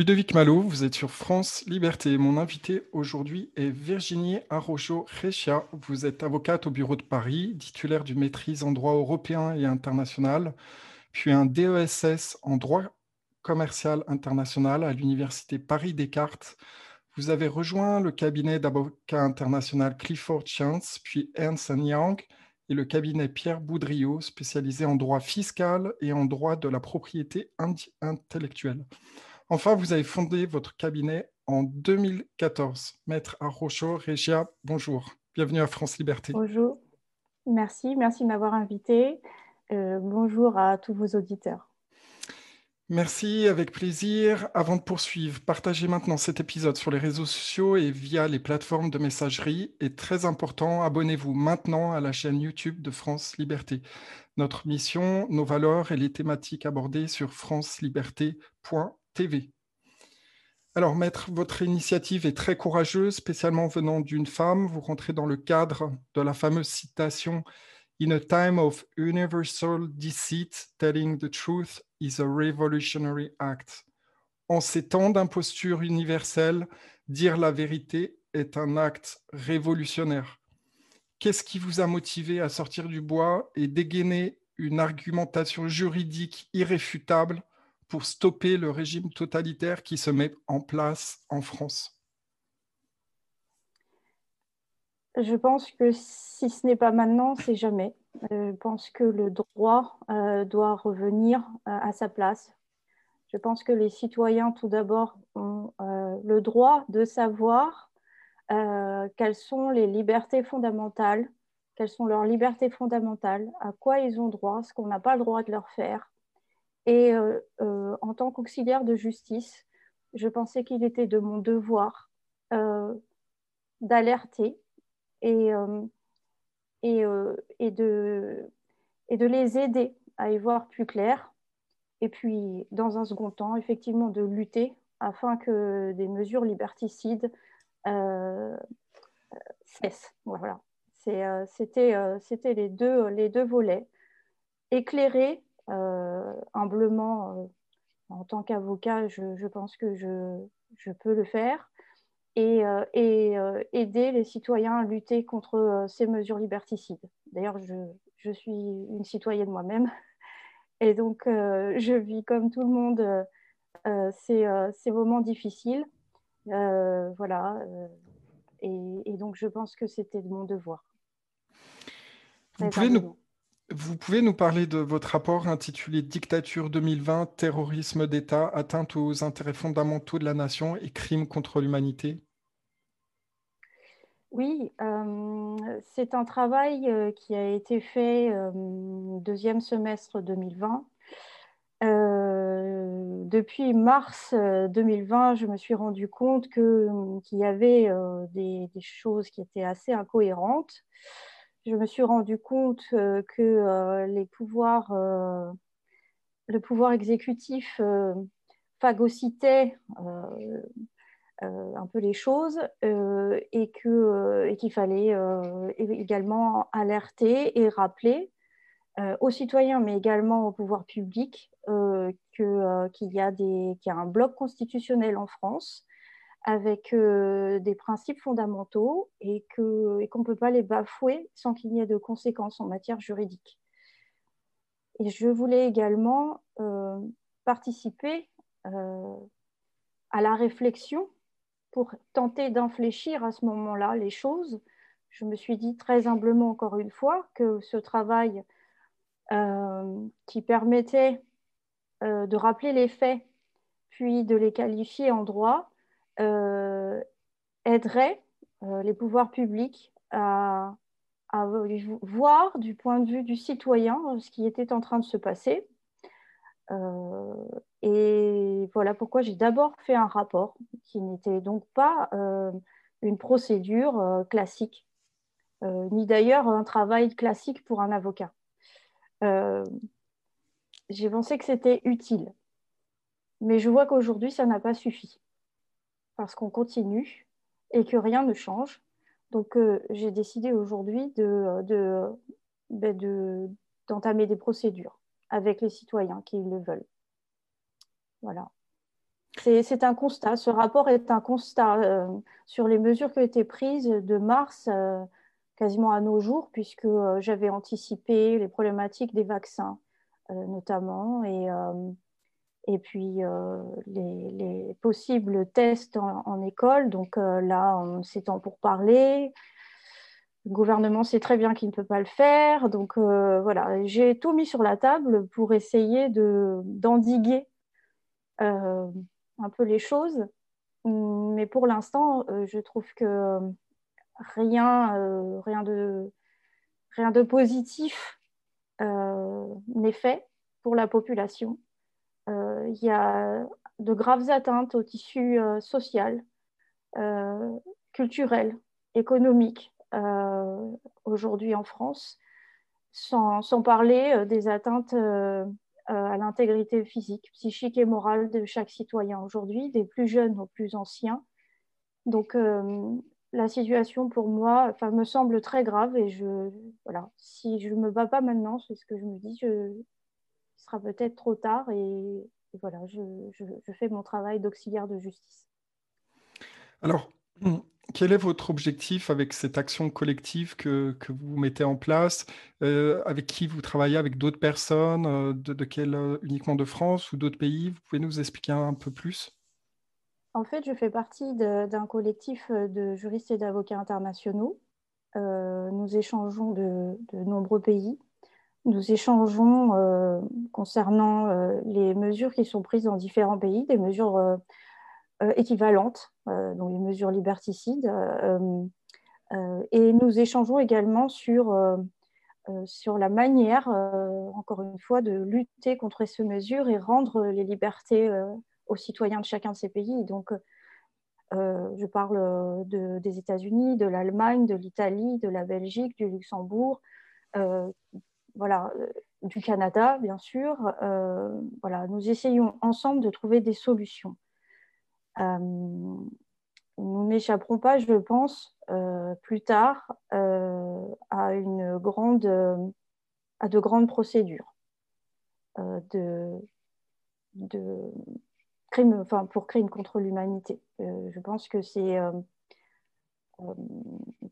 Ludovic Malo, vous êtes sur France Liberté. Mon invité aujourd'hui est Virginie Arrojo-Recia. Vous êtes avocate au bureau de Paris, titulaire d'une maîtrise en droit européen et international, puis un DESS en droit commercial international à l'université Paris-Descartes. Vous avez rejoint le cabinet d'avocat international Clifford Chance, puis Ernst Young et le cabinet Pierre Boudriot, spécialisé en droit fiscal et en droit de la propriété intellectuelle. Enfin, vous avez fondé votre cabinet en 2014. Maître Arrocho Regia, bonjour. Bienvenue à France Liberté. Bonjour. Merci, merci de m'avoir invité. Euh, bonjour à tous vos auditeurs. Merci, avec plaisir. Avant de poursuivre, partagez maintenant cet épisode sur les réseaux sociaux et via les plateformes de messagerie. Et très important, abonnez-vous maintenant à la chaîne YouTube de France Liberté. Notre mission, nos valeurs et les thématiques abordées sur franceliberté.fr. TV. Alors, maître, votre initiative est très courageuse, spécialement venant d'une femme. Vous rentrez dans le cadre de la fameuse citation In a time of universal deceit, telling the truth is a revolutionary act. En ces temps d'imposture universelle, dire la vérité est un acte révolutionnaire. Qu'est-ce qui vous a motivé à sortir du bois et dégainer une argumentation juridique irréfutable pour stopper le régime totalitaire qui se met en place en France? Je pense que si ce n'est pas maintenant, c'est jamais. Euh, je pense que le droit euh, doit revenir euh, à sa place. Je pense que les citoyens, tout d'abord, ont le droit de savoir quelles sont les libertés fondamentales, quelles sont leurs libertés fondamentales, à quoi ils ont droit, ce qu'on n'a pas le droit de leur faire, et euh, euh, en tant qu'auxiliaire de justice, je pensais qu'il était de mon devoir euh, d'alerter et, et, et, de, et de les aider à y voir plus clair. Et puis, dans un second temps, effectivement, de lutter afin que des mesures liberticides cessent. Voilà. C'était les, deux, les deux volets. Éclairer humblement, euh, en tant qu'avocat, je, pense que je, peux le faire et, euh, aider les citoyens à lutter contre ces mesures liberticides. D'ailleurs, je, suis une citoyenne moi-même et donc je vis comme tout le monde ces, moments difficiles. voilà. Et, donc, je pense que c'était de mon devoir. Vous pouvez nous, vous pouvez nous parler de votre rapport intitulé Dictature 2020, terrorisme d'État, atteinte aux intérêts fondamentaux de la nation et crimes contre l'humanité Oui, euh, c'est un travail euh, qui a été fait euh, deuxième semestre 2020. depuis mars 2020, je me suis rendu compte qu'il y avait des, choses qui étaient assez incohérentes je me suis rendu compte euh, que euh, les pouvoirs, euh, le pouvoir exécutif phagocytait un peu les choses et qu'il fallait également alerter et rappeler aux citoyens, mais également au pouvoir public, qu'il y, a y a un bloc constitutionnel en France avec euh, des principes fondamentaux et qu'on et ne peut pas les bafouer sans qu'il y ait de conséquences en matière juridique. Et je voulais également euh, participer euh, à la réflexion pour tenter d'infléchir à ce moment-là les choses. Je me suis dit très humblement, encore une fois, que ce travail qui permettait de rappeler les faits, puis de les qualifier en droit, aiderait euh, les pouvoirs publics à, voir du point de vue du citoyen euh, ce qui était en train de se passer. et voilà pourquoi j'ai d'abord fait un rapport qui n'était donc pas une procédure classique, ni d'ailleurs un travail classique pour un avocat. j'ai pensé que c'était utile, mais je vois qu'aujourd'hui, ça n'a pas suffi parce qu'on continue et que rien ne change. Donc, euh, j'ai décidé aujourd'hui de, ben, de, d'entamer des procédures avec les citoyens qui le veulent. Voilà. C'est un constat. Ce rapport est un constat sur les mesures qui ont été prises de mars quasiment à nos jours, puisque j'avais anticipé les problématiques des vaccins, notamment, et, et puis les, possibles tests en, école. Donc là, c'est temps pour parler. Le gouvernement sait très bien qu'il ne peut pas le faire. Donc voilà, j'ai tout mis sur la table pour essayer d'endiguer un peu les choses. Mais pour l'instant, euh, je trouve que rien, euh, rien, de, rien de positif euh, n'est fait pour la population. Il y a de graves atteintes au tissu social, culturel, économique aujourd'hui en France, sans, parler des atteintes euh, à l'intégrité physique, psychique et morale de chaque citoyen aujourd'hui, des plus jeunes aux plus anciens. Donc euh, la situation pour moi me semble très grave et je, voilà, si je ne me bats pas maintenant, c'est ce que je me dis, ce sera peut-être trop tard et, voilà, je, je, fais mon travail d'auxiliaire de justice. Alors, quel est votre objectif avec cette action collective que, vous mettez en place? Euh, Avec qui vous travaillez? Avec d'autres personnes euh, de, de quel, euh, Uniquement de France ou d'autres pays? Vous pouvez nous expliquer un peu plus? En fait, je fais partie d'un collectif de juristes et d'avocats internationaux. nous échangeons de, de, nombreux pays. Nous échangeons concernant les mesures qui sont prises dans différents pays, des mesures euh, équivalentes, euh, donc les mesures liberticides. Euh, et nous échangeons également sur, sur la manière, encore une fois, de lutter contre ces mesures et rendre les libertés aux citoyens de chacun de ces pays. Donc, je parle de, des États-Unis, de l'Allemagne, de l'Italie, de la Belgique, du Luxembourg, voilà, du Canada, bien sûr. voilà, nous essayons ensemble de trouver des solutions. Euh, nous n'échapperons pas, je pense, euh, plus tard euh, à, une grande, à de grandes procédures de, de crimes, enfin, pour crimes contre l'humanité. je pense que c'est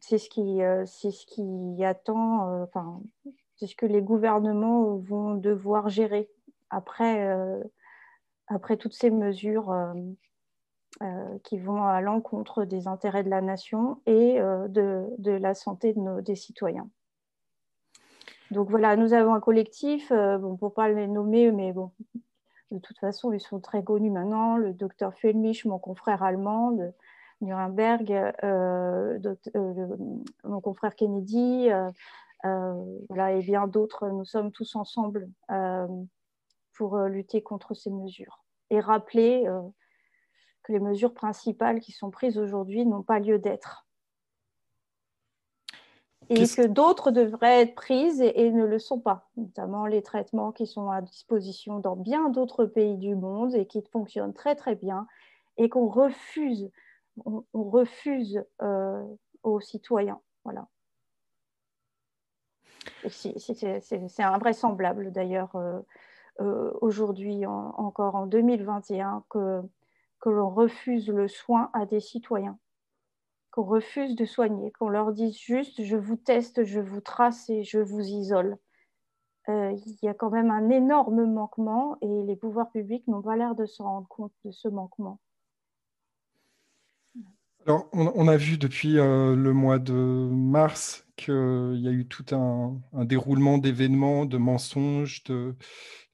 ce qui ce qui attend c'est ce que les gouvernements vont devoir gérer après après toutes ces mesures euh, qui vont à l'encontre des intérêts de la nation et euh, de, la santé de des citoyens. Donc voilà, nous avons un collectif, euh, bon, pour ne pas les nommer, mais bon, de toute façon, ils sont très connus maintenant, le docteur Felmich, mon confrère allemand de Nuremberg, mon confrère Kennedy, voilà, et bien d'autres, nous sommes tous ensemble pour lutter contre ces mesures et rappeler les mesures principales qui sont prises aujourd'hui n'ont pas lieu d'être. Et que d'autres devraient être prises et, ne le sont pas, notamment les traitements qui sont à disposition dans bien d'autres pays du monde et qui fonctionnent très très bien et qu'on refuse, on, refuse euh, aux citoyens. Voilà. C'est invraisemblable d'ailleurs euh, euh, aujourd'hui, encore en 2021, que l'on refuse le soin à des citoyens, qu'on refuse de soigner, qu'on leur dise juste je vous teste, je vous trace et je vous isole. Euh, il y a quand même un énorme manquement et les pouvoirs publics n'ont pas l'air de se rendre compte de ce manquement. Alors, on, a vu depuis le mois de mars qu'il y a eu tout un, déroulement d'événements, de mensonges, de,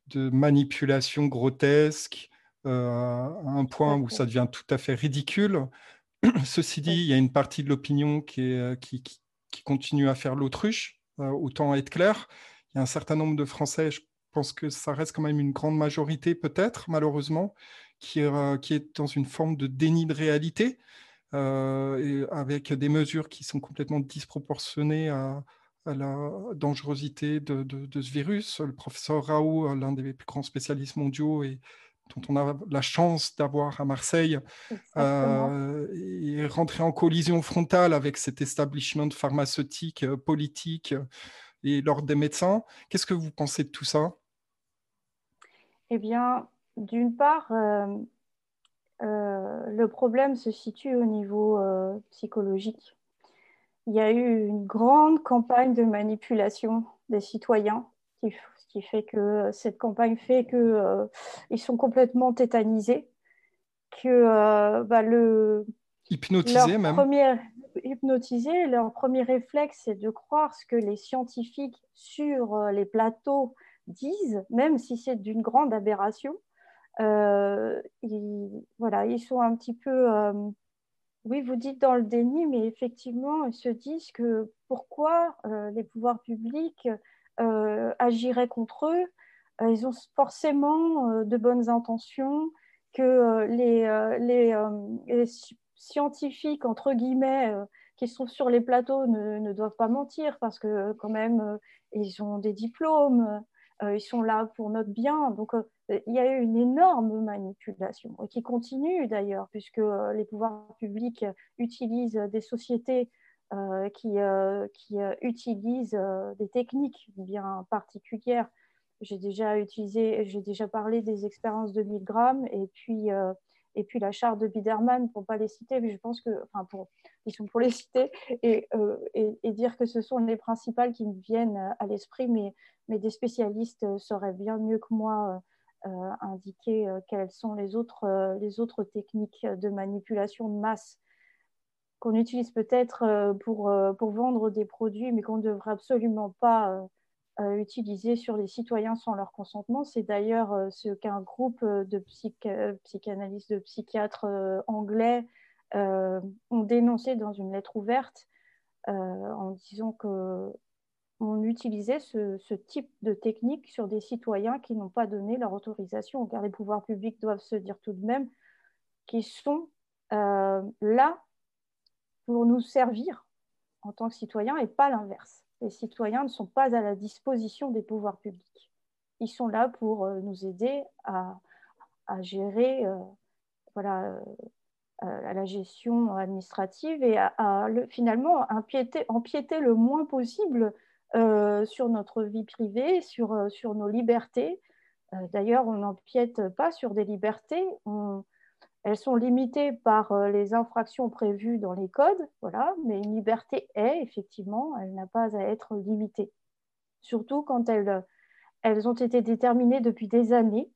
de manipulations grotesques, euh, à un point où ça devient tout à fait ridicule. Ceci dit, il y a une partie de l'opinion qui, euh, qui, qui, continue à faire l'autruche, euh, autant être clair. Il y a un certain nombre de Français, je pense que ça reste quand même une grande majorité peut-être, malheureusement, qui, qui, est dans une forme de déni de réalité, et avec des mesures qui sont complètement disproportionnées à, la dangerosité de, de, de, ce virus. Le professeur Raoult, l'un des plus grands spécialistes mondiaux, et dont on a la chance d'avoir à Marseille, euh, et rentrer en collision frontale avec cet establishment pharmaceutique, euh, politique euh, et l'ordre des médecins. Qu'est-ce que vous pensez de tout ça? Eh bien, d'une part, le problème se situe au niveau psychologique. Il y a eu une grande campagne de manipulation des citoyens, ce qui fait que cette campagne fait qu'ils sont complètement tétanisés, que bah, le, Hypnotisés même. Premier, hypnotisés, leur premier réflexe, c'est de croire ce que les scientifiques sur euh, les plateaux disent, même si c'est d'une grande aberration. Euh, ils, voilà, ils sont un petit peu, euh, oui, vous dites dans le déni, mais effectivement, ils se disent que pourquoi les pouvoirs publics agiraient contre eux. ils ont forcément de bonnes intentions, que les, les, scientifiques, entre guillemets, euh, qui sont sur les plateaux ne, doivent pas mentir parce que euh, quand même, euh, ils ont des diplômes, ils sont là pour notre bien. Donc, il y a eu une énorme manipulation et qui continue d'ailleurs, puisque les pouvoirs publics utilisent des sociétés qui, qui utilisent des techniques bien particulières. J'ai déjà utilisé, j'ai déjà parlé des expériences de Milgram et puis et puis la charte de Biderman, pour pas les citer, mais je pense que, enfin, ils sont pour les citer euh, et, et, dire que ce sont les principales qui me viennent à l'esprit, mais, mais des spécialistes sauraient bien mieux que moi euh, indiquer euh, quelles sont les autres, les autres techniques de manipulation de masse qu'on utilise peut-être pour, pour vendre des produits, mais qu'on ne devrait absolument pas euh, utilisés sur les citoyens sans leur consentement. C'est d'ailleurs euh, ce qu'un groupe euh, de psychanalystes, de psychiatres anglais ont dénoncé dans une lettre ouverte en disant que on utilisait ce, type de technique sur des citoyens qui n'ont pas donné leur autorisation, car les pouvoirs publics doivent se dire tout de même qu'ils sont là pour nous servir en tant que citoyens et pas l'inverse les citoyens ne sont pas à la disposition des pouvoirs publics. Ils sont là pour euh, nous aider à, gérer euh, euh, la gestion administrative et à, finalement empiéter, le moins possible sur notre vie privée, sur, sur nos libertés. D'ailleurs, on n'empiète pas sur des libertés, elles sont limitées par euh, les infractions prévues dans les codes, voilà, mais une liberté est, effectivement, elle n'a pas à être limitée. Surtout quand elles, elles ont été déterminées depuis des années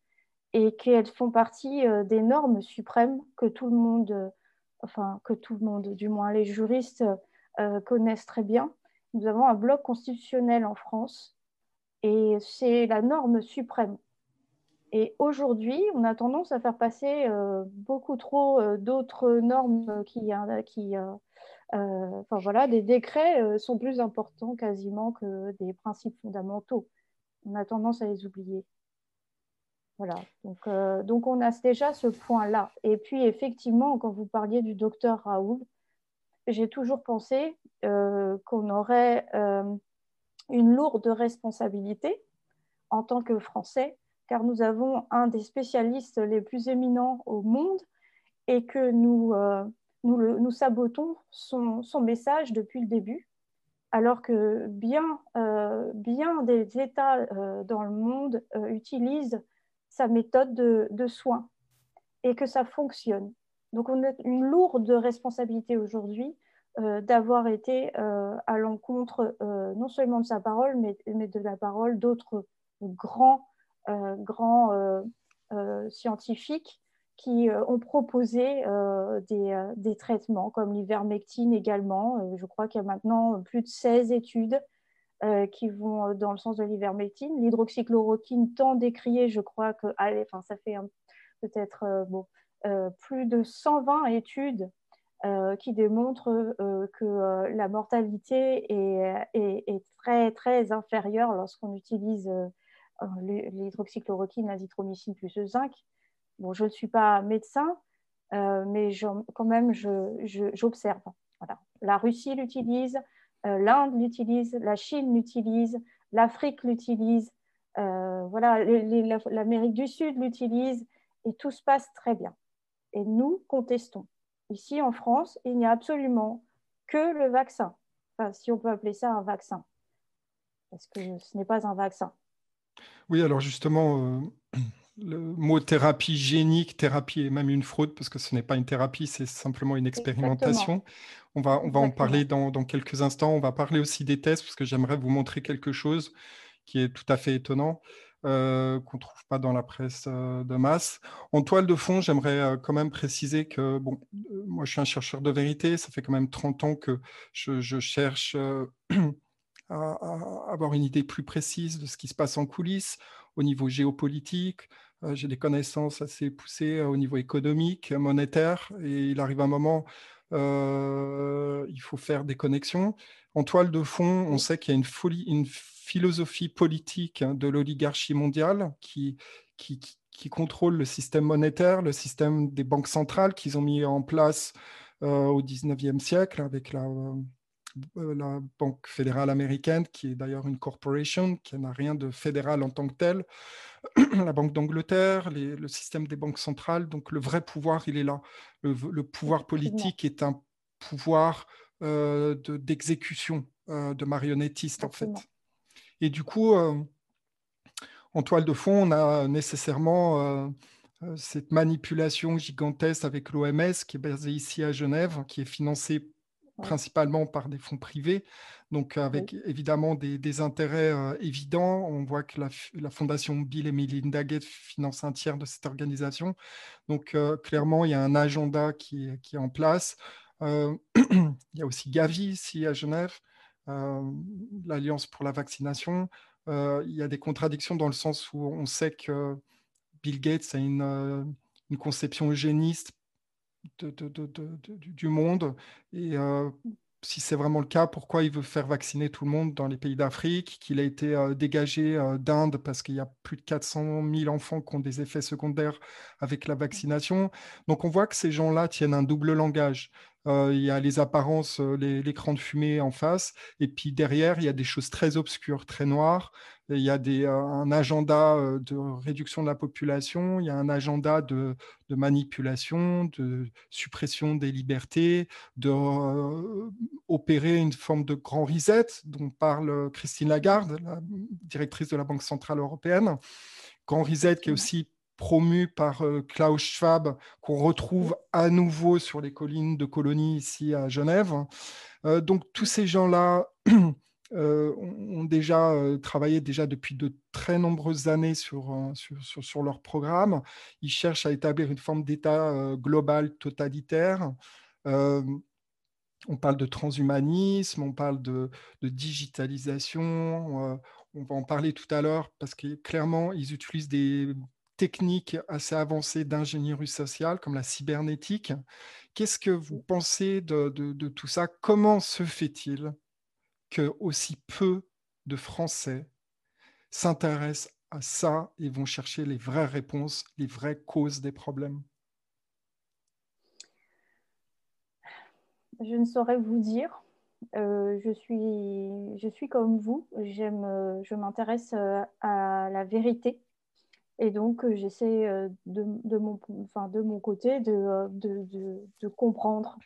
et qu'elles font partie euh, des normes suprêmes que tout le monde, enfin que tout le monde, du moins les juristes euh, connaissent très bien. Nous avons un bloc constitutionnel en France et c'est la norme suprême. Et aujourd'hui, on a tendance à faire passer euh, beaucoup trop euh, d'autres normes qui, euh, qui enfin voilà, des décrets sont plus importants quasiment que des principes fondamentaux. On a tendance à les oublier. Voilà, donc, donc on a déjà ce point-là. Et puis effectivement, quand vous parliez du docteur Raoul, j'ai toujours pensé qu'on aurait une lourde responsabilité en tant que Français car nous avons un des spécialistes les plus éminents au monde et que nous, euh, nous, sabotons son, message depuis le début, alors que bien, euh, bien des États euh, dans le monde utilisent sa méthode de, de, soins et que ça fonctionne. Donc on a une lourde responsabilité aujourd'hui d'avoir été à l'encontre non seulement de sa parole, mais, de la parole d'autres grands euh, euh, euh, scientifiques qui ont proposé des, traitements comme l'ivermectine également. je crois qu'il y a maintenant plus de 16 études qui vont dans le sens de l'ivermectine. L'hydroxychloroquine, tant décriée, je crois que enfin, ça fait peut-être bon, plus de 120 études qui démontrent que la mortalité est, très, très inférieure lorsqu'on utilise euh, l'hydroxychloroquine, l'azithromycine plus le zinc. Bon, je ne suis pas médecin, euh, mais quand même, j'observe. La Russie l'utilise, euh, l'Inde l'utilise, la Chine l'utilise, l'Afrique l'utilise, voilà, l'Amérique du Sud l'utilise, et tout se passe très bien. Et nous contestons. Ici, en France, il n'y a absolument que le vaccin, enfin, si on peut appeler ça un vaccin, parce que ce n'est pas un vaccin. Oui, alors justement, euh, le mot thérapie génique, thérapie est même une fraude parce que ce n'est pas une thérapie, c'est simplement une expérimentation. On va, on va en parler dans, dans, quelques instants. On va parler aussi des tests parce que j'aimerais vous montrer quelque chose qui est tout à fait étonnant. Euh, qu'on ne trouve pas dans la presse euh, de masse. En toile de fond, j'aimerais euh, quand même préciser que, bon, moi je suis un chercheur de vérité, ça fait quand même 30 ans que je, cherche à, avoir une idée plus précise de ce qui se passe en coulisses au niveau géopolitique. J'ai des connaissances assez poussées au niveau économique, monétaire, et il arrive un moment, il faut faire des connexions. En toile de fond, on sait qu'il y a une, folie, une philosophie politique hein, de l'oligarchie mondiale qui, qui, qui, contrôle le système monétaire, le système des banques centrales qu'ils ont mis en place euh, au 19e siècle avec la, euh, la Banque fédérale américaine, qui est d'ailleurs une corporation, qui n'a rien de fédéral en tant que tel, la Banque d'Angleterre, le système des banques centrales. Donc le vrai pouvoir, il est là. Le, pouvoir politique est un pouvoir euh, d'exécution, de, marionnettiste, en fait. Et du coup, euh, en toile de fond, on a nécessairement euh, euh, cette manipulation gigantesque avec l'OMS qui est basée ici à Genève, qui est financée principalement par des fonds privés, donc avec évidemment des, intérêts évidents. On voit que la, fondation Bill et Melinda Gates finance un tiers de cette organisation. Donc clairement, il y a un agenda qui, qui est en place. il y a aussi Gavi ici à Genève, l'Alliance pour la vaccination, euh, il y a des contradictions dans le sens où on sait que Bill Gates a une, euh, conception eugéniste du monde. Et si c'est vraiment le cas, pourquoi il veut faire vacciner tout le monde dans les pays d'Afrique, qu'il a été dégagé d'Inde parce qu'il y a plus de 400 000 enfants qui ont des effets secondaires avec la vaccination. Donc on voit que ces gens-là tiennent un double langage. Euh, il y a les apparences, euh, l'écran de fumée en face, et puis derrière, il y a des choses très obscures, très noires. il y a des, euh, un agenda de réduction de la population, il y a un agenda de, manipulation, de suppression des libertés, de opérer une forme de grand reset dont parle Christine Lagarde, la directrice de la Banque centrale européenne. Grand reset qui est aussi promu par euh, Klaus Schwab, qu'on retrouve à nouveau sur les collines de Colonie ici à Genève. Euh, donc tous ces gens-là euh, ont déjà travaillé déjà depuis de très nombreuses années sur, sur, sur, leur programme. Ils cherchent à établir une forme d'État global totalitaire. on parle de transhumanisme, on parle de, de digitalisation, on va en parler tout à l'heure parce que clairement, ils utilisent des techniques assez avancées d'ingénierie sociale comme la cybernétique. Qu'est-ce que vous pensez de, tout ça? Comment se fait-il que aussi peu de Français s'intéressent à ça et vont chercher les vraies réponses, les vraies causes des problèmes? Je ne saurais vous dire. Euh, je, suis, je suis comme vous. Euh, je m'intéresse euh, à la vérité et donc, euh, j'essaie euh, de, de, mon, enfin, de mon côté euh, de, de, comprendre.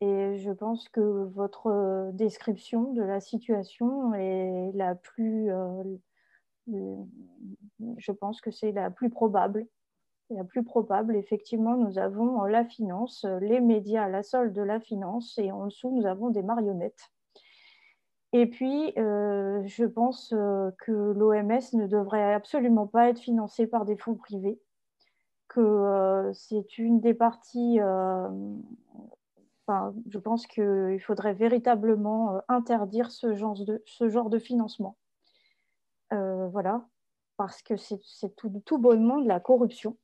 Et je pense que votre description de la situation est la plus, je pense que c'est la plus probable. La plus probable, effectivement, nous avons la finance, les médias la solde de la finance, et en dessous, nous avons des marionnettes. Et puis, euh, je pense euh, que l'OMS ne devrait absolument pas être financée par des fonds privés, que euh, c'est une des parties... Enfin, je pense qu'il faudrait véritablement interdire ce genre de, financement. voilà, parce que c'est tout, tout, bonnement de la corruption.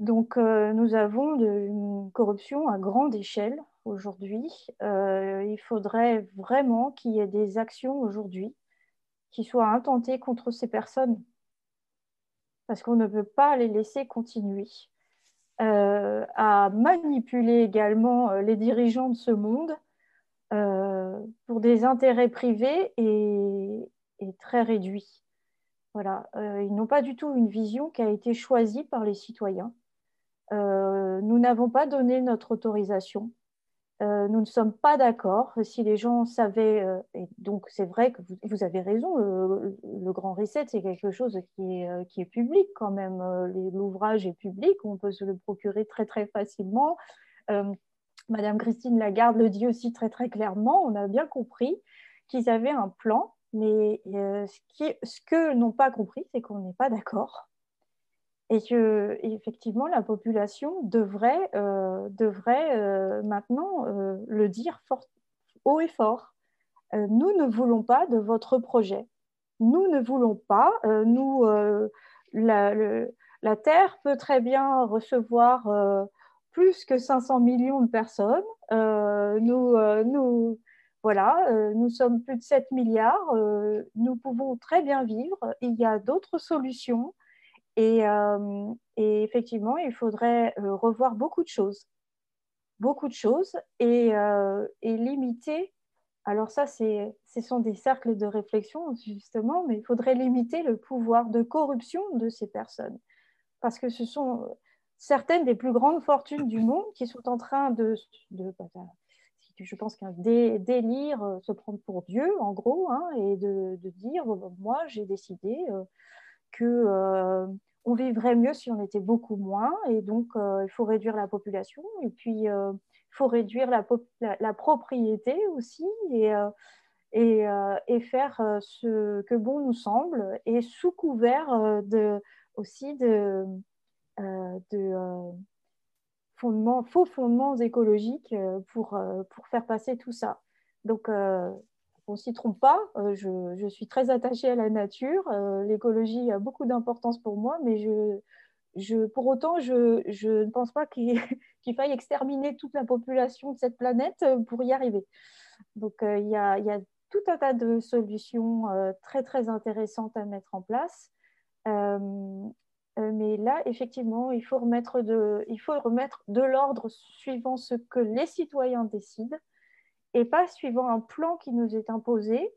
Donc, nous avons de, une corruption à grande échelle aujourd'hui. Euh, il faudrait vraiment qu'il y ait des actions aujourd'hui qui soient intentées contre ces personnes, parce qu'on ne peut pas les laisser continuer euh, à manipuler également euh, les dirigeants de ce monde pour des intérêts privés et, très réduits. Voilà, ils n'ont pas du tout une vision qui a été choisie par les citoyens. nous n'avons pas donné notre autorisation Euh, nous ne sommes pas d'accord. Si les gens savaient, euh, et donc c'est vrai que vous, avez raison, le, Grand Reset, c'est quelque chose qui est, est, public quand même. L'ouvrage est public, on peut se le procurer très très facilement. Madame Christine Lagarde le dit aussi très très clairement, on a bien compris qu'ils avaient un plan, mais ce, qui, ce que n'ont pas compris, c'est qu'on n'est pas d'accord et que effectivement la population devrait, euh, devrait euh, maintenant euh, le dire haut et fort. nous ne voulons pas de votre projet. Nous ne voulons pas. nous, la, la, Terre peut très bien recevoir plus que 500 millions de personnes. nous, nous, voilà, nous sommes plus de 7 milliards. nous pouvons très bien vivre. Il y a d'autres solutions. Euh, et, effectivement, il faudrait euh, revoir beaucoup de choses. Beaucoup de choses et, euh, limiter. Alors ça, ce sont des cercles de réflexion, justement, mais il faudrait limiter le pouvoir de corruption de ces personnes. Parce que ce sont certaines des plus grandes fortunes du monde qui sont en train de, bah, bah, je pense qu'un délire, se prendre pour Dieu, en gros, hein, et de, dire, bah, moi, j'ai décidé que on vivrait mieux si on était beaucoup moins. Et donc, euh, il faut réduire la population. Et puis, euh, il faut réduire la, propriété aussi. Et, euh, faire ce que bon nous semble. Et sous couvert de, aussi de, de fondements, faux fondements écologiques pour, pour faire passer tout ça. Donc, on s'y trompe pas. Euh, je, suis très attachée à la nature. Euh, l'écologie a beaucoup d'importance pour moi, mais je, pour autant, je, ne pense pas qu'il faille exterminer toute la population de cette planète euh, pour y arriver. Donc, il y, a, tout un tas de solutions très, très intéressantes à mettre en place. mais là, effectivement, il faut remettre de l'ordre suivant ce que les citoyens décident et pas suivant un plan qui nous est imposé.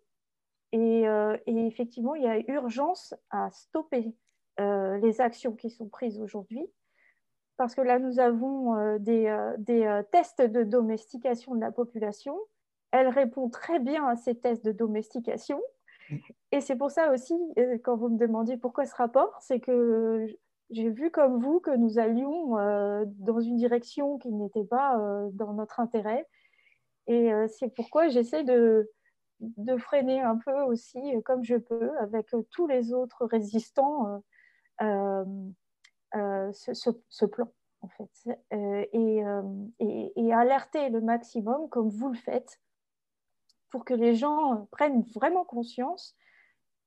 Et, euh, effectivement, il y a urgence à stopper euh, les actions qui sont prises aujourd'hui. Parce que là, nous avons euh, des, des tests de domestication de la population. Elle répond très bien à ces tests de domestication. Et c'est pour ça aussi, quand vous me demandez pourquoi ce rapport, c'est que j'ai vu comme vous que nous allions dans une direction qui n'était pas dans notre intérêt et euh, c'est pourquoi j'essaie de, freiner un peu aussi, euh, comme je peux, avec euh, tous les autres résistants, ce, plan, en fait. Et, et, alerter le maximum, comme vous le faites, pour que les gens prennent vraiment conscience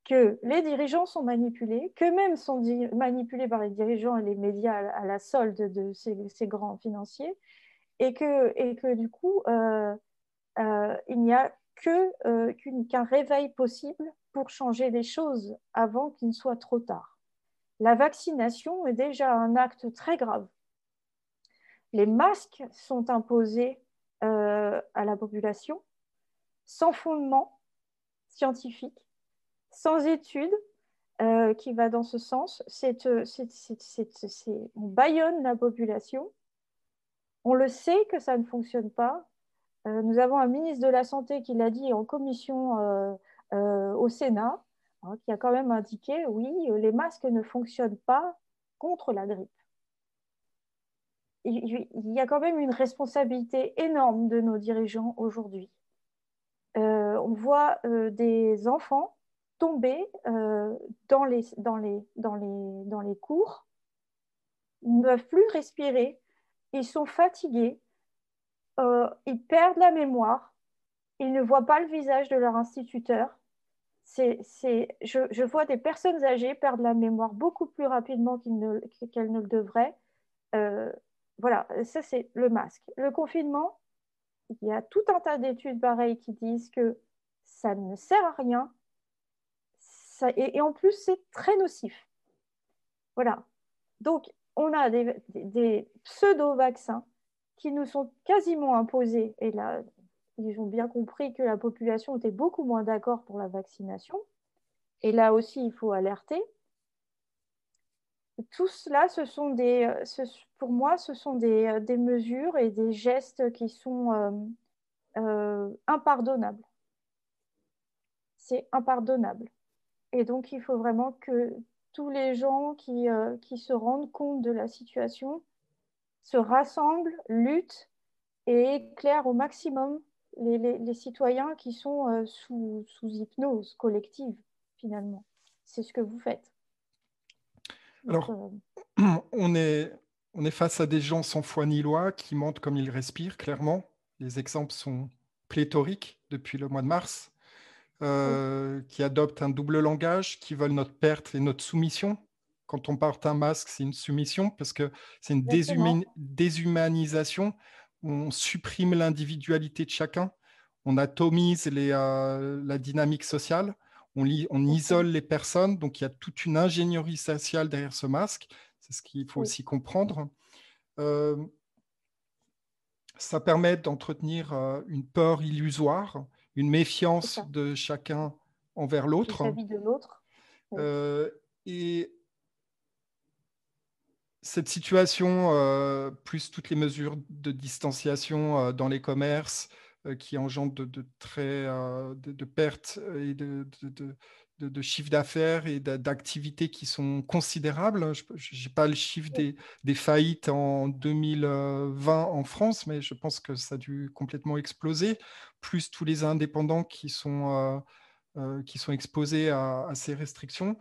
que les dirigeants sont manipulés, qu'eux-mêmes sont manipulés par les dirigeants et les médias à la solde de ces, grands financiers, et que, et que du coup, il n'y a euh, qu'un réveil possible pour changer les choses avant qu'il ne soit trop tard. La vaccination est déjà un acte très grave. Les masques sont imposés euh, à la population sans fondement scientifique, sans études qui va dans ce sens. on baillonne la population. On le sait que ça ne fonctionne pas. Euh, nous avons un ministre de la Santé qui l'a dit en commission euh, euh, au Sénat, hein, qui a quand même indiqué, oui, les masques ne fonctionnent pas contre la grippe. Il y a quand même une responsabilité énorme de nos dirigeants aujourd'hui. on voit des enfants tomber dans, les, dans, les, cours, ils ne peuvent plus respirer, ils sont fatigués, euh, ils perdent la mémoire, ils ne voient pas le visage de leur instituteur. C'est, je, vois des personnes âgées perdre la mémoire beaucoup plus rapidement qu'elles ne, le devraient. Euh, voilà, ça c'est le masque. Le confinement, il y a tout un tas d'études pareilles qui disent que ça ne sert à rien. et, en plus, c'est très nocif. Voilà. Donc, on a des pseudo-vaccins qui nous sont quasiment imposés. Et là, ils ont bien compris que la population était beaucoup moins d'accord pour la vaccination. Et là aussi, il faut alerter. tout cela, ce sont des, pour moi, ce sont des, des, mesures et des gestes qui sont impardonnables. C'est impardonnable. Et donc, il faut vraiment que tous les gens qui, qui se rendent compte de la situation se rassemblent, luttent et éclairent au maximum les, les, citoyens qui sont sous, sous hypnose collective, finalement. C'est ce que vous faites. Alors, euh, on est, on est face à des gens sans foi ni loi qui mentent comme ils respirent, clairement. Les exemples sont pléthoriques depuis le mois de mars, euh, qui adoptent un double langage, qui veulent notre perte et notre soumission. Quand on porte un masque, c'est une soumission parce que c'est une déshumanisation. On supprime l'individualité de chacun, on atomise les, euh, la dynamique sociale. On, isole les personnes, donc il y a toute une ingénierie sociale derrière ce masque, c'est ce qu'il faut aussi comprendre. Euh, ça permet d'entretenir euh, une peur illusoire, une méfiance de chacun envers l'autre. de l'autre. Euh, et cette situation, plus toutes les mesures de distanciation dans les commerces, euh, qui engendre de, très, euh, de, pertes et de, de chiffre d'affaires et d'activités qui sont considérables. Je n'ai pas le chiffre des, faillites en 2020 en France, mais je pense que ça a dû complètement exploser, plus tous les indépendants qui sont, euh, qui sont exposés à, ces restrictions.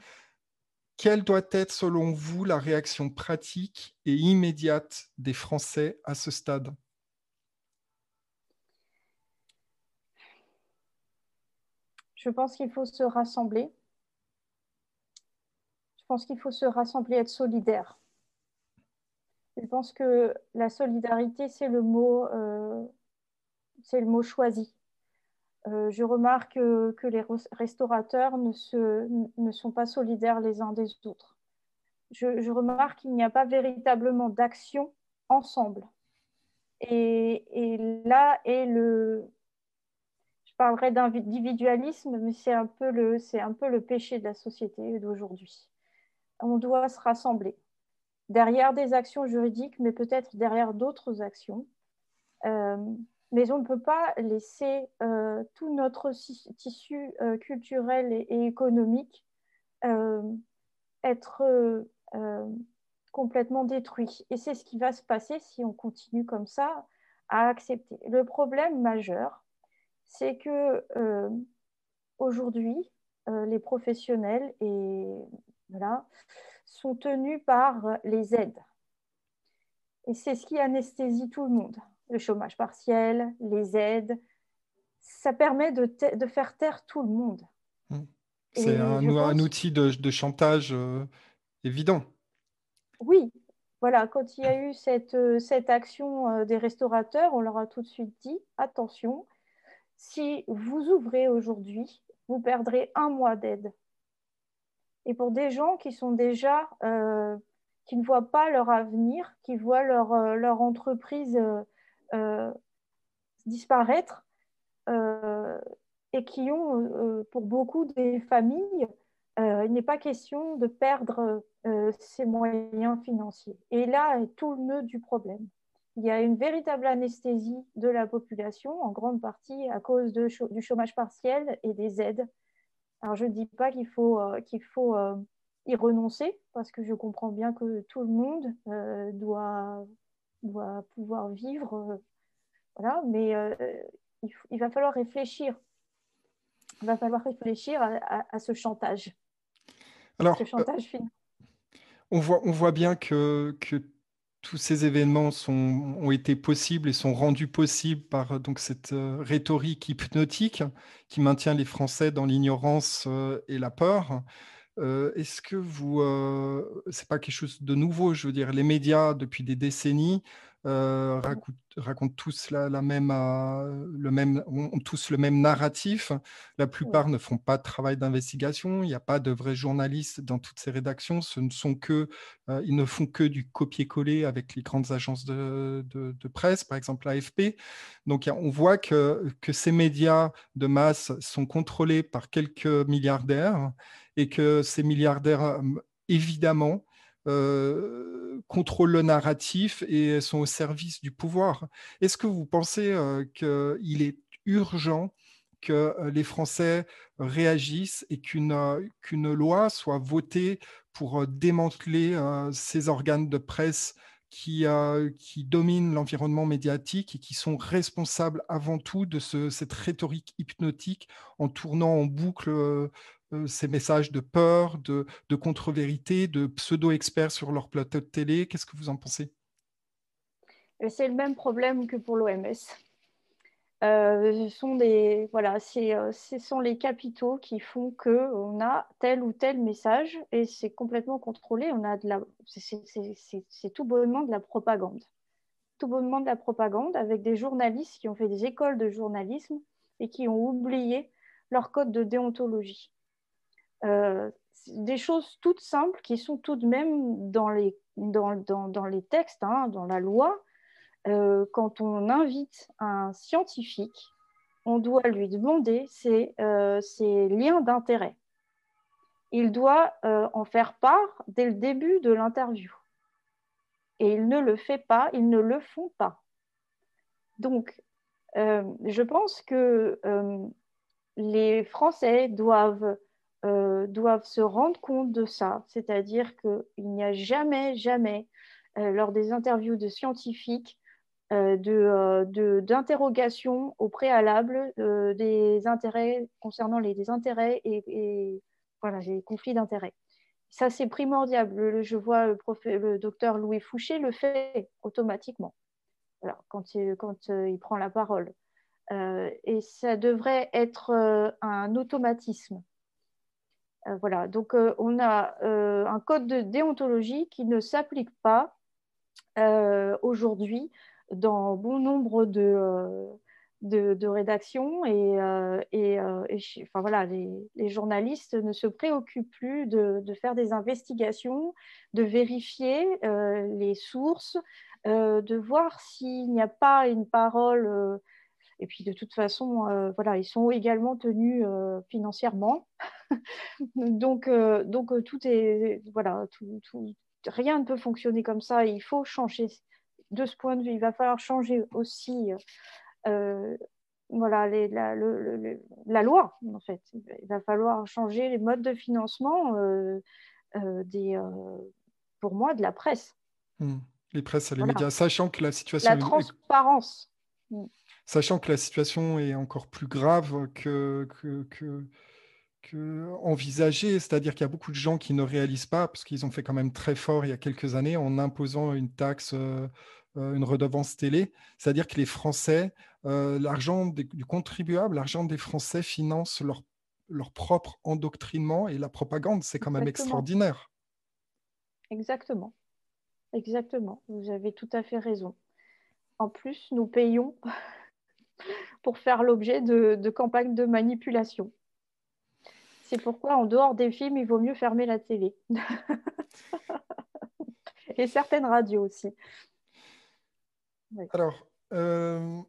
Quelle doit être, selon vous, la réaction pratique et immédiate des Français à ce stade? Je pense qu'il faut se rassembler. Je pense qu'il faut se rassembler, être solidaire. Je pense que la solidarité, c'est le mot, euh, c'est le mot choisi. Euh, je remarque que les restaurateurs ne, sont pas solidaires les uns des autres. Je, je remarque qu'il n'y a pas véritablement d'action ensemble. Et, là est le, parlerai d'individualisme, mais c'est un, peu le, c'est un peu le péché de la société d'aujourd'hui. On doit se rassembler derrière des actions juridiques, mais peut-être derrière d'autres actions. Euh, mais on ne peut pas laisser euh, tout notre tissu euh, culturel et, économique être complètement détruit. Et c'est ce qui va se passer si on continue comme ça à accepter. Le problème majeur, c'est que euh, aujourd'hui, euh, les professionnels et, voilà, sont tenus par les aides. Et c'est ce qui anesthésie tout le monde. Le chômage partiel, les aides, ça permet de, de faire taire tout le monde. Mmh. C'est un, outil de, chantage euh, évident. Oui, voilà, quand il y a eu cette, cette action des restaurateurs, on leur a tout de suite dit, attention, si vous ouvrez aujourd'hui, vous perdrez un mois d'aide. Et pour des gens qui sont déjà, euh, qui ne voient pas leur avenir, qui voient leur, euh, leur entreprise euh, disparaître, et qui ont, pour beaucoup des familles, il n'est pas question de perdre ces moyens financiers. Et là est tout le nœud du problème il y a une véritable anesthésie de la population, en grande partie à cause du chômage partiel et des aides. Alors, je ne dis pas qu'il faut, euh, qu'il faut euh, y renoncer, parce que je comprends bien que tout le monde euh, doit, doit pouvoir vivre. voilà, mais il, il, va falloir réfléchir. Il va falloir réfléchir à, à, ce chantage. Alors, ce chantage on, voit, on voit bien que, que tous ces événements sont, ont été possibles et sont rendus possibles par euh, donc, cette euh, rhétorique hypnotique qui maintient les Français dans l'ignorance euh, et la peur. Est-ce que vous, c'est pas quelque chose de nouveau, je veux dire, les médias depuis des décennies euh, racontent, tous la, même, euh, le même, ont tous le même narratif. La plupart ne font pas de travail d'investigation. Il n'y a pas de vrais journalistes dans toutes ces rédactions. Ce ne sont que, euh, ils ne font que du copier-coller avec les grandes agences de, de, presse, par exemple l'AFP. Donc on voit que, que ces médias de masse sont contrôlés par quelques milliardaires et que ces milliardaires, évidemment, contrôlent le narratif et sont au service du pouvoir. Est-ce que vous pensez qu'il est urgent que les Français réagissent et qu'une qu'une loi soit votée pour démanteler ces organes de presse qui, qui dominent l'environnement médiatique et qui sont responsables avant tout de ce, cette rhétorique hypnotique en tournant en boucle ces messages de peur, de, contre-vérité, de pseudo-experts sur leur plateau de télé. Qu'est-ce que vous en pensez? C'est le même problème que pour l'OMS. Euh, ce, sont des, voilà, euh, ce sont les capitaux qui font qu'on a tel ou tel message et c'est complètement contrôlé. On a de la, c'est tout bonnement de la propagande. Tout bonnement de la propagande avec des journalistes qui ont fait des écoles de journalisme et qui ont oublié leur code de déontologie. Euh, des choses toutes simples qui sont tout de même dans les, dans, dans, dans les textes, hein, dans la loi, euh, quand on invite un scientifique, on doit lui demander ses, euh, liens d'intérêt. Il doit en faire part dès le début de l'interview. Et il ne le fait pas, ils ne le font pas. Donc, je pense que les Français doivent, doivent se rendre compte de ça, c'est-à-dire qu'il n'y a jamais, jamais, lors des interviews de scientifiques, euh, euh, d'interrogation au préalable euh, des intérêts concernant les, intérêts et, voilà, les conflits d'intérêts. Ça, c'est primordial. je vois le, le, docteur Louis Fouché le fait automatiquement quand, il, quand il prend la parole. et ça devrait être un automatisme. Voilà, donc on a un code de déontologie qui ne s'applique pas aujourd'hui dans bon nombre de, euh, de, rédactions et, euh, et, euh, enfin, voilà, les, journalistes ne se préoccupent plus de faire des investigations, de vérifier les sources, de voir s'il n'y a pas une parole. Et puis de toute façon, voilà, ils sont également tenus financièrement. donc, donc tout est voilà, tout, tout, rien ne peut fonctionner comme ça. Il faut changer de ce point de vue, il va falloir changer aussi euh, voilà, la, loi, en fait. Il va falloir changer les modes de financement euh, euh, des, pour moi, de la presse. Hmm. Les presses et les médias, sachant que la situation... La transparence. Hmm. Sachant que la situation est encore plus grave que, que, que, envisagée, c'est-à-dire qu'il y a beaucoup de gens qui ne réalisent pas, parce qu'ils ont fait quand même très fort il y a quelques années en imposant une taxe euh, une redevance télé, c'est-à-dire que les Français, euh, l'argent du contribuable, l'argent des Français finance leur, leur propre endoctrinement et la propagande, c'est quand même extraordinaire. Exactement. Exactement. Vous avez tout à fait raison. En plus, nous payons pour faire l'objet de, campagnes de manipulation. C'est pourquoi, en dehors des films, il vaut mieux fermer la télé. Et certaines radios aussi. Alors, euh,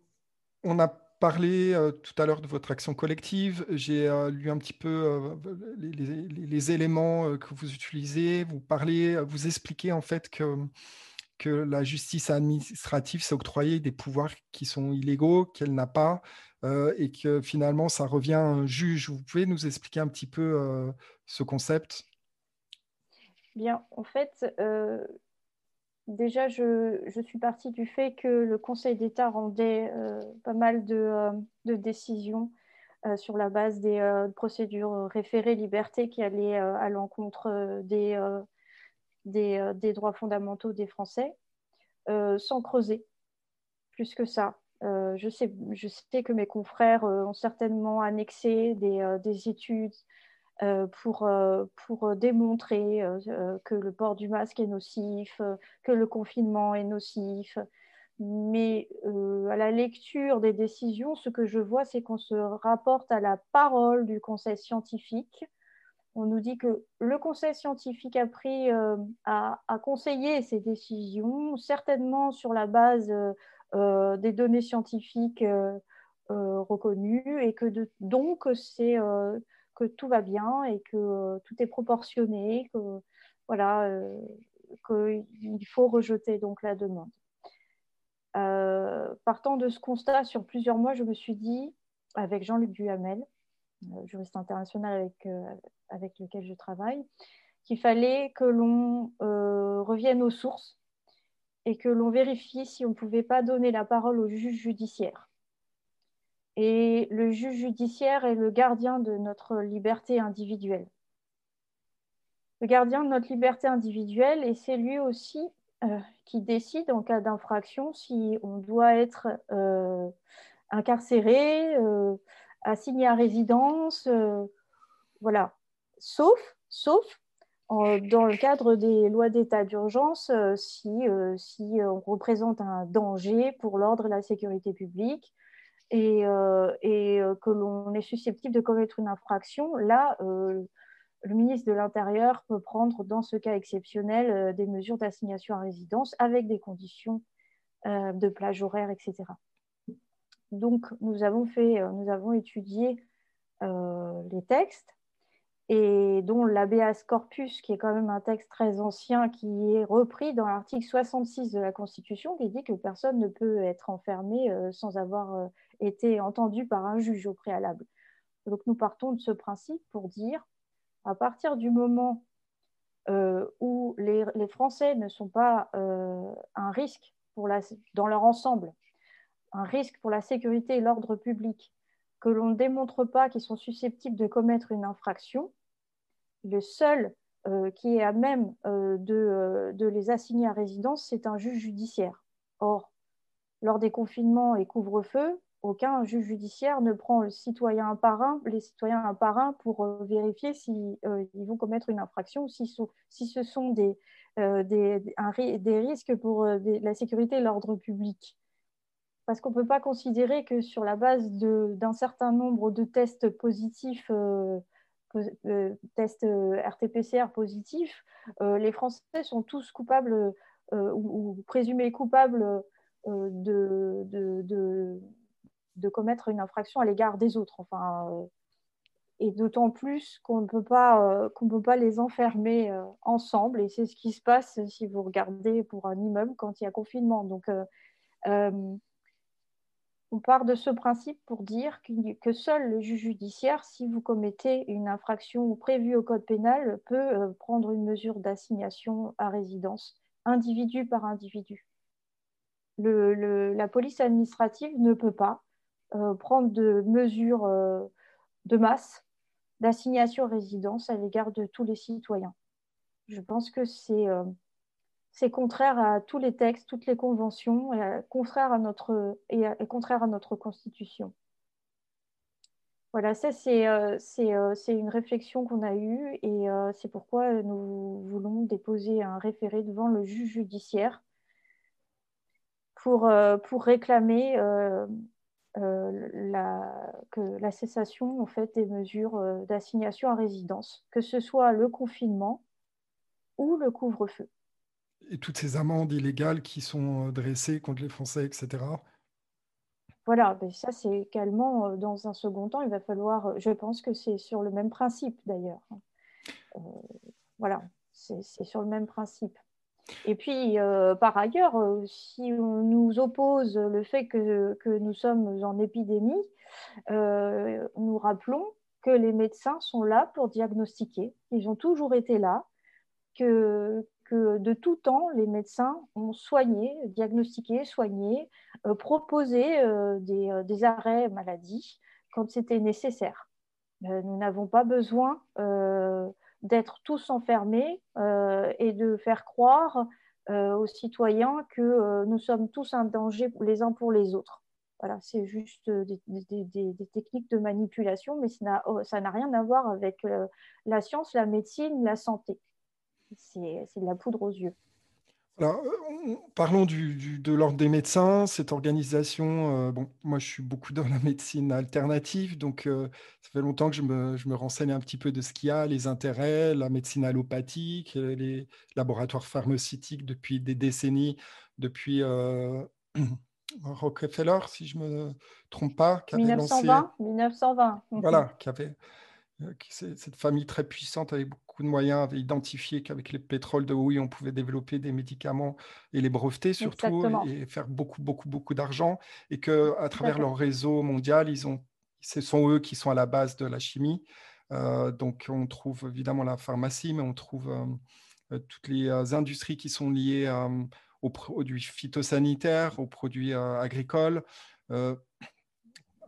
on a parlé euh, tout à l'heure de votre action collective. J'ai euh, lu un petit peu les, éléments que vous utilisez. Vous parlez, vous expliquez en fait que, que la justice administrative s'est octroyée des pouvoirs qui sont illégaux, qu'elle n'a pas, et que finalement ça revient à un juge. Vous pouvez nous expliquer un petit peu ce concept? Bien, en fait, déjà, je, suis partie du fait que le Conseil d'État rendait euh, pas mal de, euh, décisions euh, sur la base des procédures référées liberté qui allaient à l'encontre des, des, droits fondamentaux des Français, sans creuser plus que ça. je, sais, je sais que mes confrères ont certainement annexé des, des études euh, pour, euh, pour démontrer euh, que le port du masque est nocif, que le confinement est nocif. Mais à la lecture des décisions, ce que je vois, c'est qu'on se rapporte à la parole du conseil scientifique. On nous dit que le conseil scientifique a pris, a, conseillé ces décisions, certainement sur la base des données scientifiques reconnues, et que donc c'est que tout va bien et que euh, tout est proportionné, voilà, euh, qu'il faut rejeter donc la demande. partant de ce constat, sur plusieurs mois, je me suis dit, avec Jean-Luc Duhamel, juriste international avec, avec lequel je travaille, qu'il fallait que l'on revienne aux sources et que l'on vérifie si on ne pouvait pas donner la parole au juge judiciaire. Et le juge judiciaire est le gardien de notre liberté individuelle. Le gardien de notre liberté individuelle, et c'est lui aussi euh, qui décide en cas d'infraction si on doit être euh, incarcéré, euh, assigné à résidence, voilà. Sauf, sauf dans le cadre des lois d'état d'urgence, euh, si, euh, si on représente un danger pour l'ordre et la sécurité publique euh, et que l'on est susceptible de commettre une infraction, là, le ministre de l'Intérieur peut prendre, dans ce cas exceptionnel, des mesures d'assignation à résidence avec des conditions de plage horaire, etc. Donc, nous avons, fait, nous avons étudié les textes et dont l'habeas corpus, qui est quand même un texte très ancien, qui est repris dans l'article 66 de la Constitution, qui dit que personne ne peut être enfermé euh, sans avoir euh, été entendu par un juge au préalable. Donc nous partons de ce principe pour dire, à partir du moment euh, où les, Français ne sont pas un risque dans leur ensemble, un risque pour la sécurité et l'ordre public, que l'on ne démontre pas qu'ils sont susceptibles de commettre une infraction, le seul euh, qui est à même euh, euh, de, les assigner à résidence, c'est un juge judiciaire. Or, lors des confinements et couvre-feu, aucun juge judiciaire ne prend le citoyen par un, les citoyens un par un pour vérifier s'ils si, vont commettre une infraction ou si, ce sont des, risques pour la sécurité et l'ordre public parce qu'on ne peut pas considérer que sur la base d'un certain nombre de tests positifs euh, tests euh, RT-PCR positifs, euh, les Français sont tous coupables ou, présumés coupables de, de, de, commettre une infraction à l'égard des autres. Enfin, et d'autant plus qu'on ne peut pas qu'on peut pas les enfermer ensemble et c'est ce qui se passe si vous regardez pour un immeuble quand il y a confinement donc on part de ce principe pour dire que seul le juge judiciaire, si vous commettez une infraction prévue au code pénal, peut euh, prendre une mesure d'assignation à résidence, individu par individu. la police administrative ne peut pas euh, prendre de mesures euh, de masse d'assignation à résidence à l'égard de tous les citoyens. Je pense que c'est c'est contraire à tous les textes, toutes les conventions, et contraire à notre, et, contraire à notre constitution. Voilà, ça c'est euh, euh, une réflexion qu'on a eue et euh, c'est pourquoi nous voulons déposer un référé devant le juge judiciaire pour, pour réclamer la, la cessation en fait, des mesures d'assignation à résidence, que ce soit le confinement ou le couvre-feu et toutes ces amendes illégales qui sont euh, dressées contre les Français, etc. Voilà, mais ça c'est également euh, dans un second temps, il va falloir, euh, je pense que c'est sur le même principe d'ailleurs. voilà, c'est sur le même principe. Et puis, par ailleurs, si on nous oppose le fait que, que nous sommes en épidémie, nous rappelons que les médecins sont là pour diagnostiquer. Ils ont toujours été là, que, que de tout temps, les médecins ont soigné, diagnostiqué, soigné, euh, proposé euh, euh, des, arrêts maladie quand c'était nécessaire. nous n'avons pas besoin d'être tous enfermés et de faire croire aux citoyens que nous sommes tous un danger les uns pour les autres. Voilà, c'est juste des, des, techniques de manipulation, mais ça n'a rien à voir avec la science, la médecine, la santé c'est de la poudre aux yeux. Alors, euh, parlons du, de l'ordre des médecins, cette organisation. Euh, bon, moi, je suis beaucoup dans la médecine alternative, donc euh, ça fait longtemps que je me, je me, renseigne un petit peu de ce qu'il y a, les intérêts, la médecine allopathique, les laboratoires pharmaceutiques depuis des décennies, depuis Rockefeller, si je ne me trompe pas, qui 1920, 1920. Voilà, qui avait cette famille très puissante avec beaucoup de moyens avait identifié qu'avec les pétroles de houille, on pouvait développer des médicaments et les breveter surtout et faire beaucoup, beaucoup, beaucoup d'argent et qu'à travers leur réseau mondial, ils ont, ce sont eux qui sont à la base de la chimie. donc on trouve évidemment la pharmacie, mais on trouve toutes les industries qui sont liées aux produits phytosanitaires, aux produits agricoles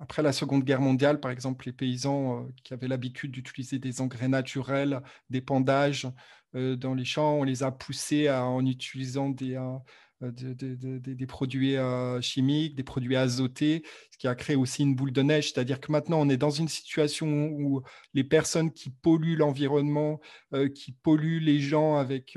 après la Seconde Guerre mondiale, par exemple, les paysans euh, qui avaient l'habitude d'utiliser des engrais naturels, des pendages euh, dans les champs, on les a poussés en utilisant des, euh, des produits chimiques, des produits azotés, ce qui a créé aussi une boule de neige. C'est-à-dire que maintenant, on est dans une situation où les personnes qui polluent l'environnement, qui polluent les gens avec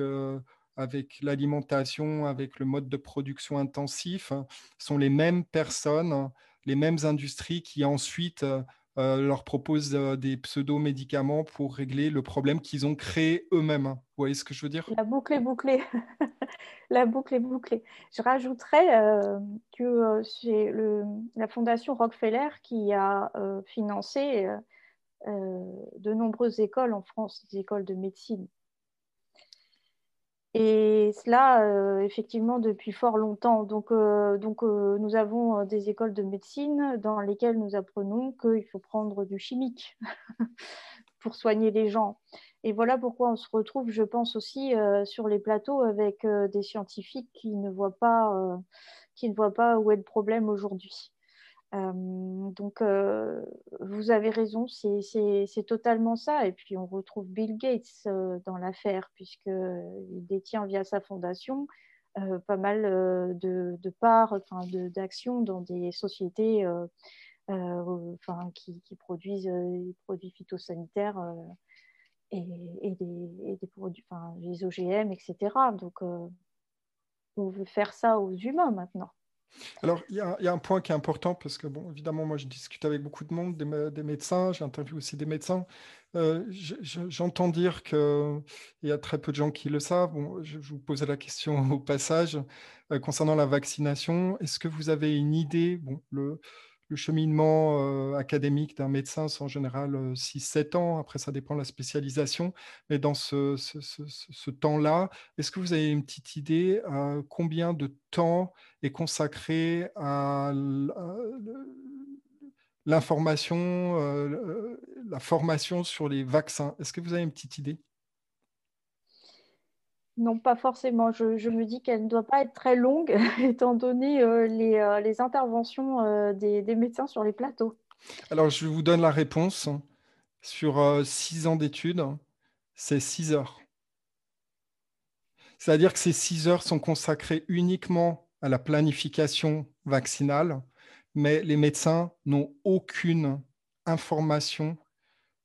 avec l'alimentation, avec le mode de production intensif, hein, sont les mêmes personnes les mêmes industries qui ensuite euh, euh, leur proposent euh, des pseudo-médicaments pour régler le problème qu'ils ont créé eux-mêmes. Vous voyez ce que je veux dire? La boucle est bouclée. la boucle est bouclée. Je rajouterais que c'est la fondation Rockefeller qui a financé de nombreuses écoles en France, des écoles de médecine. Et cela, euh, effectivement, depuis fort longtemps. Donc, euh, donc euh, nous avons des écoles de médecine dans lesquelles nous apprenons qu'il faut prendre du chimique pour soigner les gens. Et voilà pourquoi on se retrouve, je pense aussi, sur les plateaux avec des scientifiques qui ne voient pas, qui ne voient pas où est le problème aujourd'hui. Euh, donc, euh, vous avez raison, c'est totalement ça. Et puis, on retrouve Bill Gates euh, dans l'affaire, puisqu'il détient via sa fondation pas mal de, de parts, d'actions dans des sociétés enfin, qui, produisent des produits phytosanitaires et, des, des, OGM, etc. Donc, on veut faire ça aux humains maintenant. Alors, il y, a un point qui est important parce que, évidemment, moi, je discute avec beaucoup de monde, des, médecins, j'interviewe aussi des médecins. Euh, j'entends dire qu'il y a très peu de gens qui le savent. Je, vous posais la question au passage euh, concernant la vaccination. Est-ce que vous avez une idée le cheminement euh, académique d'un médecin, c'est en général 6-7 euh, ans. Après, ça dépend de la spécialisation. Mais dans ce, temps-là, est-ce que vous avez une petite idée à combien de temps est consacré à l'information, euh, la formation sur les vaccins? Est-ce que vous avez une petite idée? Non, pas forcément. Je, me dis qu'elle ne doit pas être très longue, étant donné euh, euh, les, interventions euh, des, médecins sur les plateaux. Alors, je vous donne la réponse. Sur six ans d'études, c'est six heures. C'est-à-dire que ces six heures sont consacrées uniquement à la planification vaccinale, mais les médecins n'ont aucune information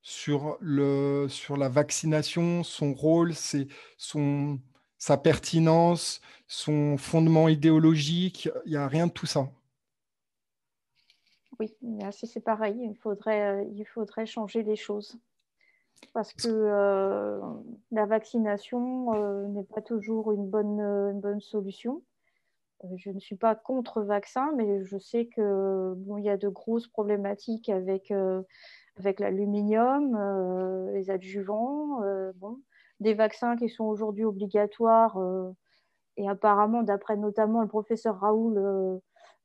sur, le, sur la vaccination, son rôle, son, sa pertinence, son fondement idéologique. Il n'y a rien de tout ça. Oui, c'est pareil. Il faudrait, euh, il faudrait changer les choses. Parce que euh, la vaccination euh, n'est pas toujours une bonne, une bonne solution. Je ne suis pas contre vaccin, mais je sais que bon, il y a de grosses problématiques avec avec l'aluminium, euh, les adjuvants, euh, bon, des vaccins qui sont aujourd'hui obligatoires euh, et apparemment, d'après notamment le professeur Raoul,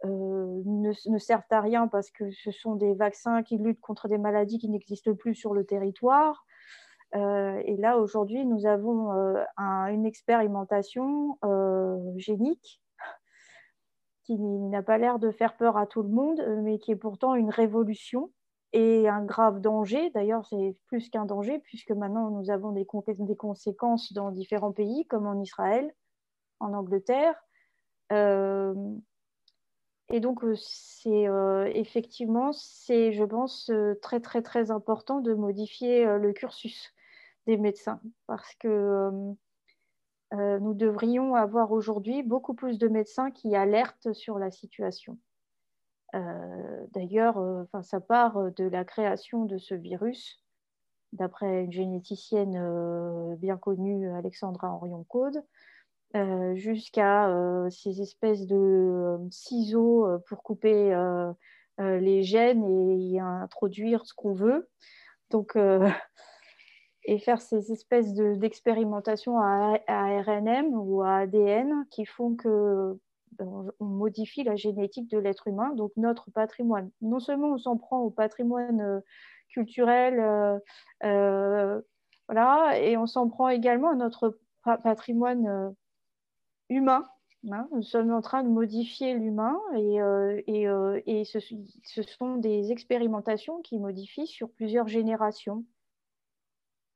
ne, servent à rien parce que ce sont des vaccins qui luttent contre des maladies qui n'existent plus sur le territoire. et là, aujourd'hui, nous avons une expérimentation génique qui n'a pas l'air de faire peur à tout le monde, mais qui est pourtant une révolution et un grave danger. D'ailleurs, c'est plus qu'un danger, puisque maintenant nous avons des, conséquences dans différents pays, comme en Israël, en Angleterre. Euh, et donc, euh, c'est euh, effectivement, c'est, je pense, très, très, très important de modifier le cursus des médecins, parce que nous devrions avoir aujourd'hui beaucoup plus de médecins qui alertent sur la situation. Euh, d'ailleurs, euh, ça part euh, de la création de ce virus, d'après une généticienne bien connue, Alexandra Orion-Code, jusqu'à ces espèces de ciseaux pour couper les gènes et y introduire ce qu'on veut. Donc, et faire ces espèces d'expérimentations à, RNM ou à ADN qui font que ben, on modifie la génétique de l'être humain, donc notre patrimoine. Non seulement on s'en prend au patrimoine culturel, voilà, et on s'en prend également à notre patrimoine humain, Hein, nous sommes en train de modifier l'humain et, euh, et, euh, et ce, ce, sont des expérimentations qui modifient sur plusieurs générations.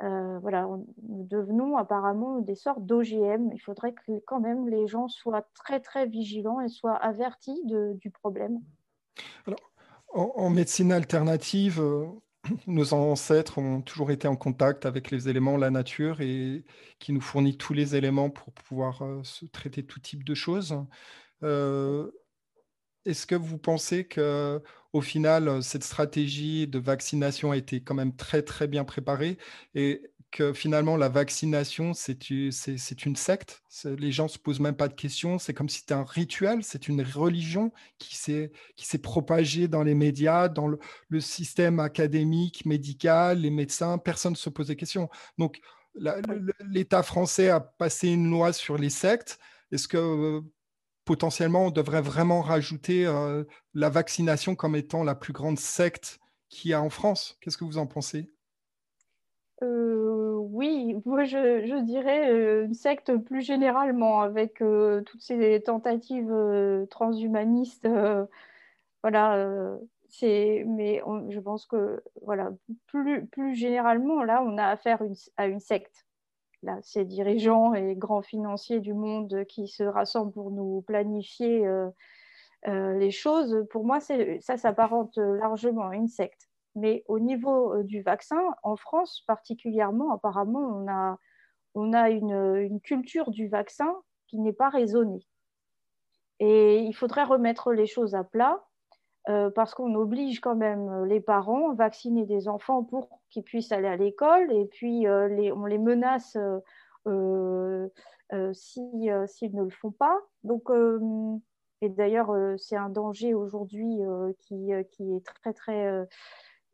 Euh, voilà, nous devenons apparemment des sortes d'OGM. Il faudrait que quand même les gens soient très très vigilants et soient avertis du problème. Alors, en, médecine alternative, nos ancêtres ont toujours été en contact avec les éléments, la nature, et qui nous fournit tous les éléments pour pouvoir euh, se traiter tout type de choses. Euh, est-ce que vous pensez que, au final, cette stratégie de vaccination a été quand même très très bien préparée et que finalement la vaccination, c'est une secte? Les gens se posent même pas de questions. C'est comme si c'était un rituel, c'est une religion qui s'est propagée dans les médias, dans le, système académique, médical, les médecins. Personne ne se pose des questions. Donc, l'État français a passé une loi sur les sectes. Est-ce que euh, potentiellement on devrait vraiment rajouter euh, la vaccination comme étant la plus grande secte qu'il y a en France Qu'est-ce que vous en pensez? Euh, oui, moi je, dirais euh, une secte plus généralement, avec toutes ces tentatives transhumanistes. voilà, mais je pense que voilà, plus, plus généralement, là, on a affaire à une secte. Ces dirigeants et grands financiers du monde qui se rassemblent pour nous planifier les choses, pour moi, ça s'apparente largement à une secte. Mais au niveau euh, du vaccin, en France particulièrement, apparemment, on a une, culture du vaccin qui n'est pas raisonnée. Et il faudrait remettre les choses à plat euh, parce qu'on oblige quand même les parents à vacciner des enfants pour qu'ils puissent aller à l'école et puis euh, on les menace s'ils ne le font pas. Donc, et d'ailleurs, c'est un danger aujourd'hui qui, qui,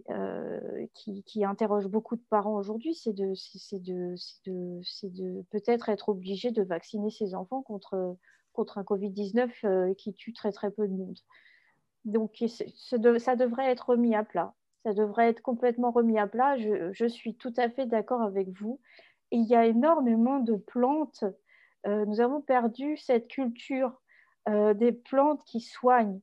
euh, interroge beaucoup de parents aujourd'hui, c'est de, de, peut-être être obligé de vacciner ses enfants contre, contre un Covid-19 euh, qui tue très très peu de monde. Donc ça devrait être remis à plat. Ça devrait être complètement remis à plat. Je, suis tout à fait d'accord avec vous. Il y a énormément de plantes. Euh, nous avons perdu cette culture des plantes qui soignent.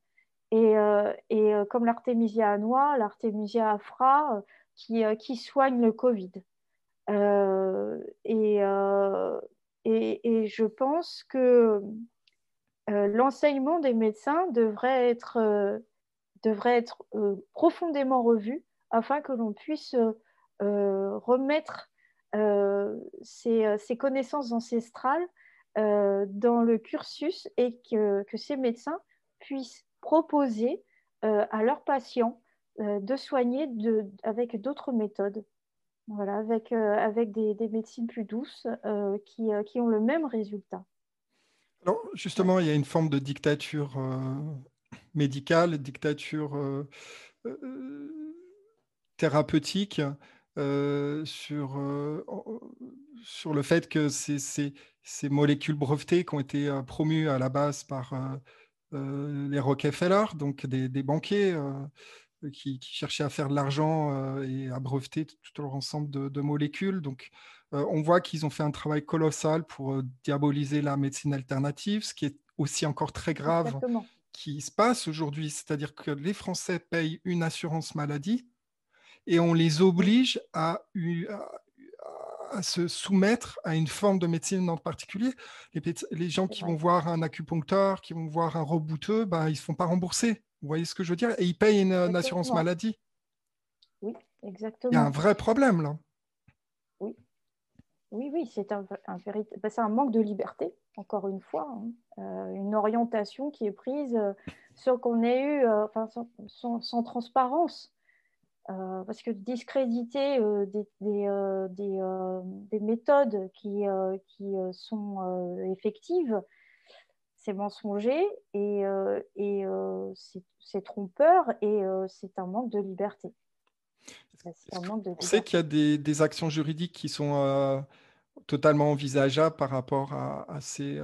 Et, euh, euh, comme l'artémisia noix, l'artémisia afra, euh, qui, soigne le Covid. Et, je pense que l'enseignement des médecins devrait être, devrait être profondément revu afin que l'on puisse remettre ces, ces, connaissances ancestrales dans le cursus et que, que ces médecins puissent proposer euh, à leurs patients euh, de soigner de, avec d'autres méthodes. Voilà, avec, euh, avec des, des, médecines plus douces qui, qui, ont le même résultat. Alors, justement, il y a une forme de dictature médicale, dictature thérapeutique sur, le fait que ces, ces, molécules brevetées qui ont été promues à la base par euh, les Rockefeller, donc des, banquiers euh, qui, cherchaient à faire de l'argent euh, et à breveter tout leur ensemble de, molécules. On voit qu'ils ont fait un travail colossal pour diaboliser la médecine alternative, ce qui est aussi encore très grave qui se passe aujourd'hui, c'est-à-dire que les Français payent une assurance maladie et on les oblige à, à se soumettre à une forme de médecine en particulier. Les, gens qui vont voir un acupuncteur, qui vont voir un rebouteux, ben, ils ne se font pas rembourser. Vous voyez ce que je veux dire? Et ils payent une, assurance maladie. Oui, exactement. Il y a un vrai problème là. Oui, oui, oui c'est un, manque de liberté, encore une fois. Hein. Euh, une orientation qui est prise euh, euh, sans transparence. Parce que discréditer des, des, méthodes qui, qui sont effectives, c'est mensonger et, et c'est trompeur et c'est un manque de liberté. On sait qu'il y a des, actions juridiques qui sont totalement envisageables par rapport à, ces,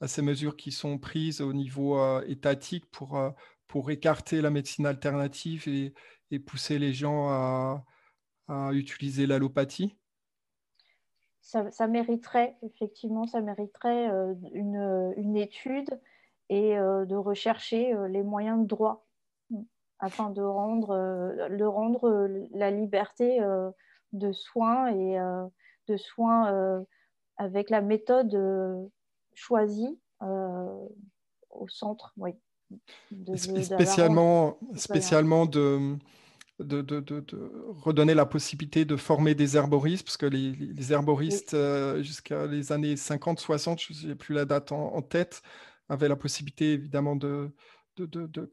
à, ces, mesures qui sont prises au niveau étatique pour, pour écarter la médecine alternative et, et pousser les gens à, à utiliser l'allopathie? Ça, mériterait, effectivement, ça mériterait euh, une, une, étude et euh, de rechercher euh, les moyens de droit afin de rendre, de rendre la liberté de soins et de soins avec la méthode choisie au centre, oui. spécialement, spécialement de, de, redonner la possibilité de former des herboristes, parce que les, herboristes, euh, jusqu'à les années 50, 60, je n'ai plus la date en, tête, avaient la possibilité évidemment de, de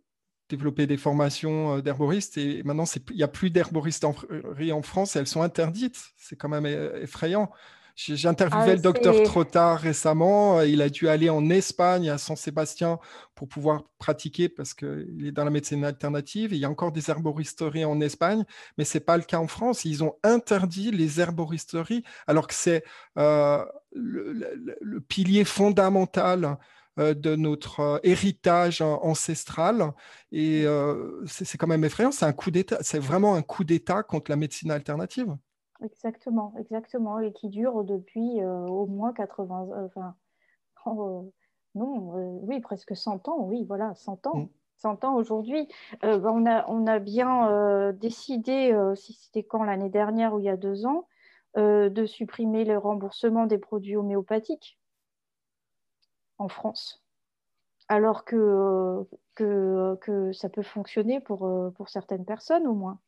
développer des formations euh, d'herboristes. Et maintenant, il n'y a plus d'herboristes en, en France et elles sont interdites. C'est quand même effrayant. J'ai interviewé ah, le docteur Trottard récemment. Il a dû aller en Espagne, à San Sébastien, pour pouvoir pratiquer parce qu'il est dans la médecine alternative. il y a encore des herboristeries en Espagne, mais ce n'est pas le cas en France. Ils ont interdit les herboristeries alors que c'est euh, le, pilier fondamental euh, de notre euh, héritage ancestral. Et c'est quand même effrayant. C'est un coup d'État. C'est vraiment un coup d'État contre la médecine alternative. Exactement, exactement, et qui dure depuis euh, au moins 80, euh, enfin, oh, non, euh, oui, presque 100 ans, oui, voilà, 100 ans. 100 mm. ans aujourd'hui. Bah, on, a, on a bien décidé, si c'était quand l'année dernière ou il y a deux ans, de supprimer le remboursement des produits homéopathiques en France. Alors que, que, que ça peut fonctionner pour, pour certaines personnes au moins.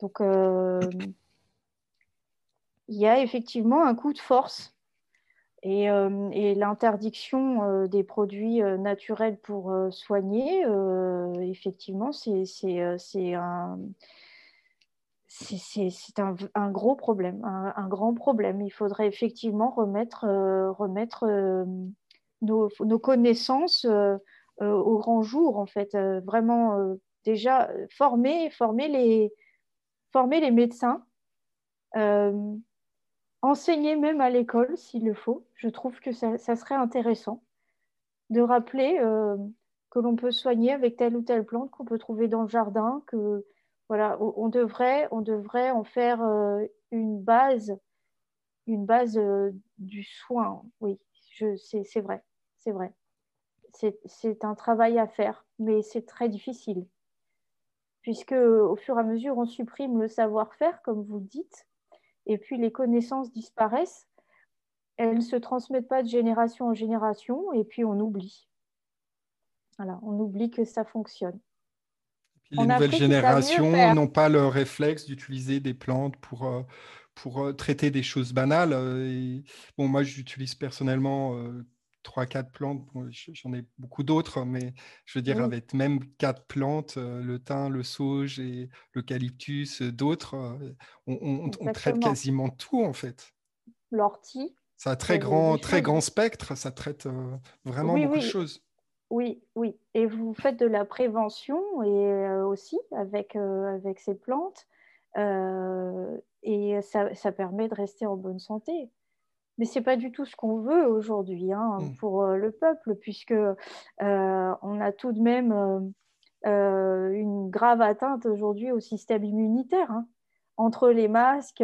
Donc, il y a effectivement un coup de force. Et, euh, l'interdiction euh, des produits euh, naturels pour soigner, effectivement, c'est un, c'est un, gros problème, un, grand problème. Il faudrait effectivement remettre, remettre nos, connaissances au grand jour, en fait. vraiment, déjà, former, former, les, former les médecins enseigner même à l'école s'il le faut. Je trouve que ça, serait intéressant de rappeler euh, que l'on peut soigner avec telle ou telle plante qu'on peut trouver dans le jardin, que voilà, on devrait, on devrait en faire euh, une base, une base euh, du soin. Oui, c'est vrai, c'est vrai. C'est un travail à faire, mais c'est très difficile, puisque au fur et à mesure, on supprime le savoir-faire, comme vous dites, et puis les connaissances disparaissent, elles ne se transmettent pas de génération en génération, et puis on oublie. Voilà, on oublie que ça fonctionne. les nouvelles générations n'ont pas le réflexe d'utiliser des plantes pour, euh, pour euh, traiter des choses banales. Euh, et, bon, moi, j'utilise personnellement trois, quatre plantes. J'en ai beaucoup d'autres, mais je veux dire, avec même quatre plantes, euh, le thym, le sauge et l'eucalyptus, euh, d'autres, euh, on, traite quasiment tout en fait. L'ortie. Ça a très grand, très grand spectre, ça traite vraiment beaucoup de choses. Oui, oui. Et vous faites de la prévention et aussi avec, avec ces plantes. et ça, ça, permet de rester en bonne santé. Mais ce n'est pas du tout ce qu'on veut aujourd'hui hein, mm. pour euh, le peuple, puisque euh, on a tout de même euh, une grave atteinte aujourd'hui au système immunitaire. Hein. entre les masques,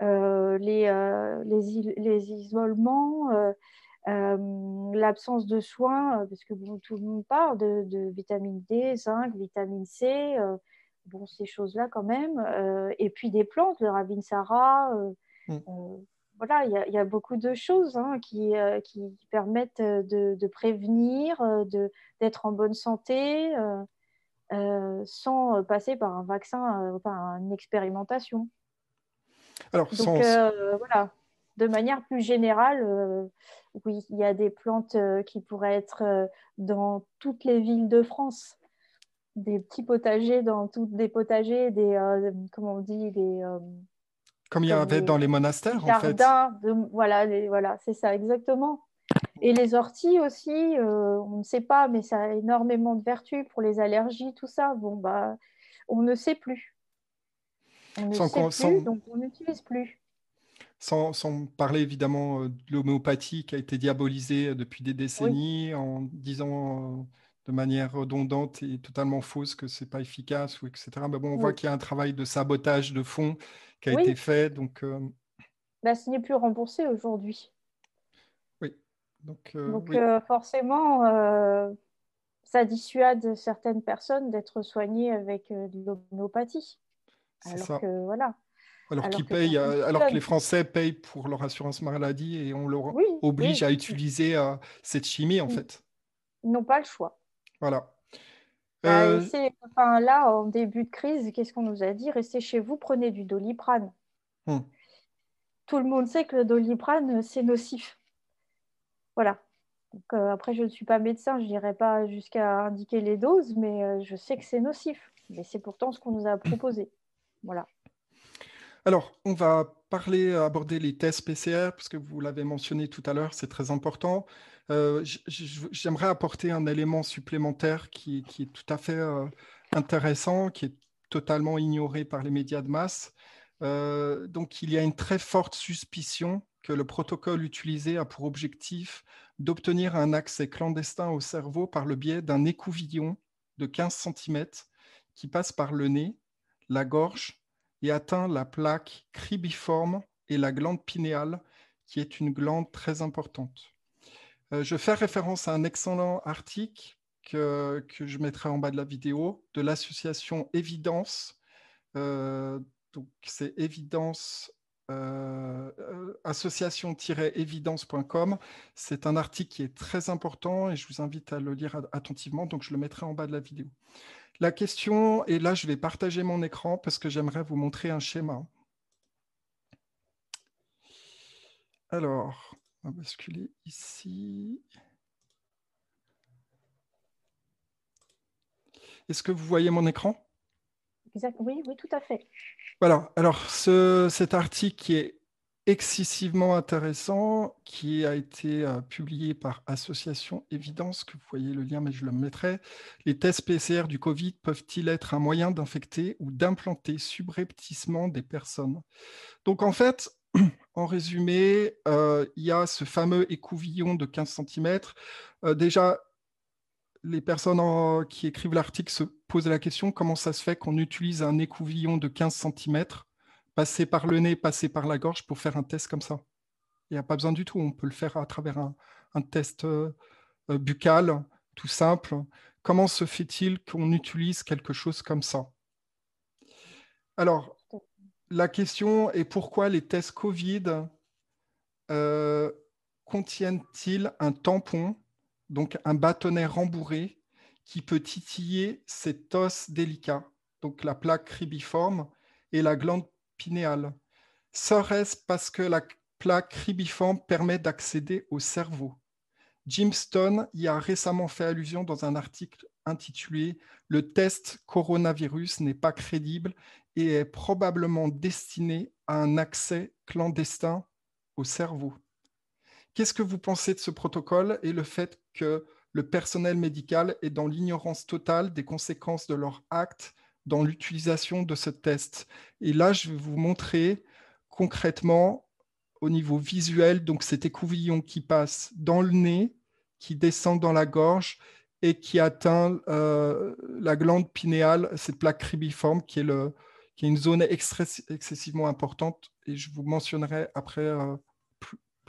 les, les, les, isolements, l'absence de soins, parce que tout le monde parle de, vitamine D, zinc, vitamine C, bon, ces choses-là quand même, et puis des plantes, le ravinsara. Mm voilà, il y, a beaucoup de choses hein, qui, euh, qui, permettent euh, de, prévenir, euh, d'être en bonne santé, sans passer par un vaccin, par une expérimentation. Alors, Donc, voilà, de manière plus générale, oui, il y a des plantes qui pourraient être dans toutes les villes de France des petits potagers dans toutes des potagers, des comment on dit, des comme il y avait dans les monastères, en fait. De, voilà, voilà c'est ça, exactement. Et les orties aussi, euh, on ne sait pas, mais ça a énormément de vertus pour les allergies, tout ça. Bon, bah, on ne sait plus. On ne sait plus, donc on n'utilise plus. Sans, parler évidemment de l'homéopathie qui a été diabolisée depuis des décennies en disant de manière redondante et totalement fausse que c'est pas efficace ou etc. Mais bon, on voit qu'il y a un travail de sabotage de fond qui a été fait. Donc, euh... bah, ce n'est plus remboursé aujourd'hui. Oui. Donc, euh, donc euh, forcément, ça dissuade certaines personnes d'être soignées avec de l'homéopathie. Alors ça. que voilà. Alors, qu'ils payent, alors que les Français payent pour leur assurance maladie et on leur oblige à utiliser cette chimie en fait. Ils n'ont pas le choix. Voilà. Bah, euh, enfin, là, en début de crise, qu'est-ce qu'on nous a dit? Restez chez vous, prenez du doliprane. Hmm. Tout le monde sait que le doliprane, c'est nocif. Voilà. Euh, après, je ne suis pas médecin, je n'irai pas jusqu'à indiquer les doses, mais euh, je sais que c'est nocif. Mais c'est pourtant ce qu'on nous a proposé. Voilà. Alors, on va parler, aborder les tests PCR, parce que vous l'avez mentionné tout à l'heure, c'est très important. Euh, j'aimerais apporter un élément supplémentaire qui, est tout à fait euh, intéressant, qui est totalement ignoré par les médias de masse. Euh, donc, il y a une très forte suspicion que le protocole utilisé a pour objectif d'obtenir un accès clandestin au cerveau par le biais d'un écouvillon de 15 cm qui passe par le nez, la gorge et atteint la plaque cribiforme et la glande pinéale, qui est une glande très importante. Euh, je fais référence à un excellent article que, je mettrai en bas de la vidéo de l'association Évidence. Euh, donc c'est évidence euh, association-évidence.com. C'est un article qui est très important et je vous invite à le lire attentivement, donc je le mettrai en bas de la vidéo. La question, et là je vais partager mon écran parce que j'aimerais vous montrer un schéma. Alors, on va basculer ici. Est-ce que vous voyez mon écran? Oui, oui, tout à fait. Voilà. Alors, cet article qui est excessivement intéressant, qui a été euh, publié par Association Évidence, que vous voyez le lien, mais je le mettrai. Les tests PCR du Covid peuvent-ils être un moyen d'infecter ou d'implanter subrepticement des personnes? Donc, en fait, en résumé, euh, il y a ce fameux écouvillon de 15 cm. Euh, déjà, les personnes qui écrivent l'article se posent la question comment ça se fait qu'on utilise un écouvillon de 15 cm, passé par le nez, passé par la gorge, pour faire un test comme ça Il n'y a pas besoin du tout. On peut le faire à travers un, test euh, buccal, tout simple. Comment se fait-il qu'on utilise quelque chose comme ça? Alors, la question est pourquoi les tests Covid euh, contiennent-ils un tampon, donc un bâtonnet rembourré, qui peut titiller cet os délicat, donc la plaque cribiforme et la glande Serait-ce parce que la plaque cribiforme permet d'accéder au cerveau? Jim Stone y a récemment fait allusion dans un article intitulé Le test coronavirus n'est pas crédible et est probablement destiné à un accès clandestin au cerveau. Qu'est-ce que vous pensez de ce protocole et le fait que le personnel médical est dans l'ignorance totale des conséquences de leur acte dans l'utilisation de ce test. Et là, je vais vous montrer concrètement au niveau visuel, donc cet écouvillon qui passe dans le nez, qui descend dans la gorge et qui atteint euh, la glande pinéale, cette plaque cribiforme qui est une zone excessivement importante, et je vous mentionnerai après euh,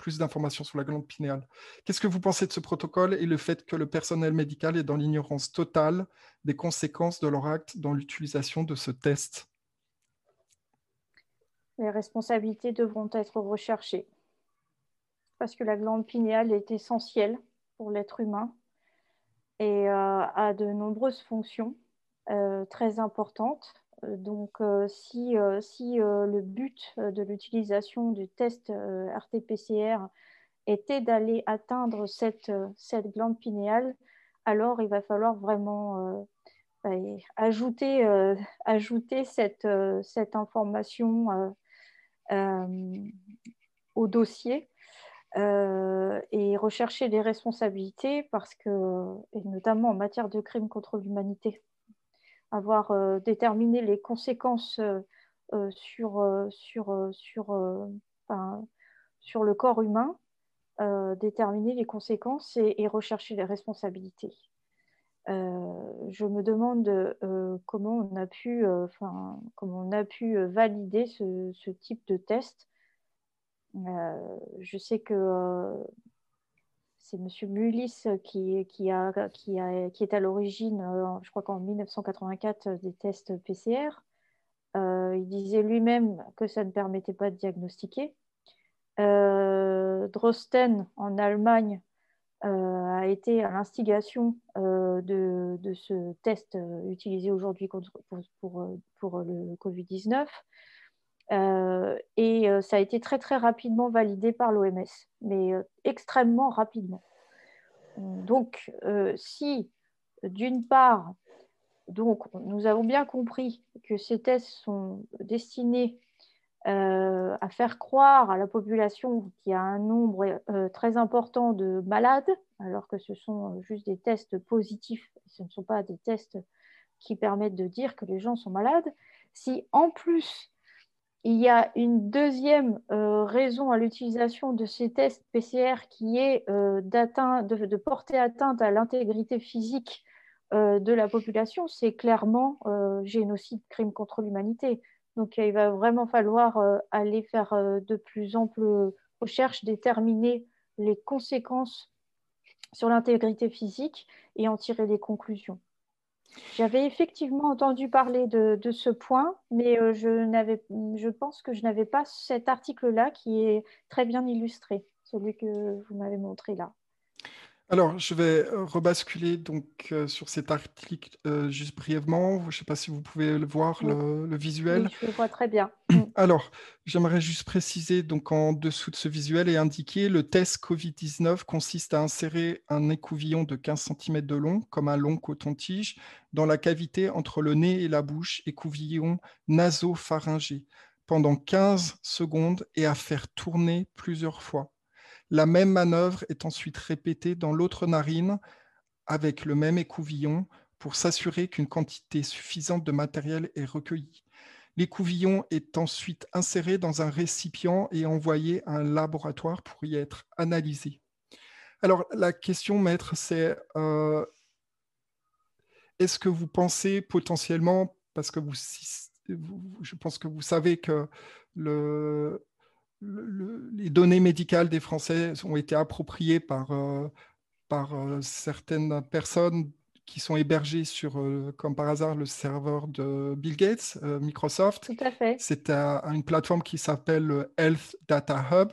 plus d'informations sur la glande pinéale. Qu'est-ce que vous pensez de ce protocole et le fait que le personnel médical est dans l'ignorance totale des conséquences de leur acte dans l'utilisation de ce test? Les responsabilités devront être recherchées parce que la glande pinéale est essentielle pour l'être humain et euh, a de nombreuses fonctions euh, très importantes donc, euh, si, euh, si euh, le but de l'utilisation du test RT-PCR était d'aller atteindre cette, cette glande pinéale, alors il va falloir vraiment bah, ajouter, ajouter cette, cette information au dossier et rechercher les responsabilités parce que, et notamment en matière de crimes contre l'humanité, avoir euh, déterminé les conséquences euh, sur, sur, sur, sur le corps humain, déterminer les conséquences et, rechercher les responsabilités. je me demande comment on a pu, comment on a pu valider ce type de test. je sais que c'est M. Mullis qui, qui, qui, qui est à l'origine, euh, je crois qu'en 1984, euh, des tests PCR. Euh, il disait lui-même que ça ne permettait pas de diagnostiquer. Drosten, en Allemagne, a été à l'instigation de, de, ce test utilisé aujourd'hui pour, pour, le Covid-19. Euh, et euh, ça a été très très rapidement validé par l'OMS, mais euh, extrêmement rapidement. Donc, si d'une part, donc, nous avons bien compris que ces tests sont destinés à faire croire à la population qu'il y a un nombre très important de malades, alors que ce sont juste des tests positifs, ce ne sont pas des tests qui permettent de dire que les gens sont malades. Si en plus il y a une deuxième euh, raison à l'utilisation de ces tests PCR qui est euh, de, porter atteinte à l'intégrité physique euh, de la population, c'est clairement génocide, crime contre l'humanité. Donc il va vraiment falloir aller faire de plus amples recherches, déterminer les conséquences sur l'intégrité physique et en tirer des conclusions. J'avais effectivement entendu parler de, ce point, mais euh, je, je pense que je n'avais pas cet article-là qui est très bien illustré, celui que vous m'avez montré là. Alors, je vais euh, rebasculer donc euh, sur cet article euh, juste brièvement. Je ne sais pas si vous pouvez le voir, le, visuel. Oui, je le vois très bien. Alors, j'aimerais juste préciser, donc en dessous de ce visuel est indiqué le test Covid-19 consiste à insérer un écouvillon de 15 cm de long, comme un long coton-tige, dans la cavité entre le nez et la bouche, écouvillon nasopharyngé, pendant 15 secondes et à faire tourner plusieurs fois. La même manœuvre est ensuite répétée dans l'autre narine avec le même écouvillon pour s'assurer qu'une quantité suffisante de matériel est recueillie. L'écouvillon est ensuite inséré dans un récipient et envoyé à un laboratoire pour y être analysé. Alors la question, maître, c'est euh, est-ce que vous pensez potentiellement, parce que je pense que vous savez que le, les données médicales des Français ont été appropriées par, euh, par euh, certaines personnes qui sont hébergées sur, euh, comme par hasard, le serveur de Bill Gates, Microsoft. Tout à fait. C'est une plateforme qui s'appelle Health Data Hub.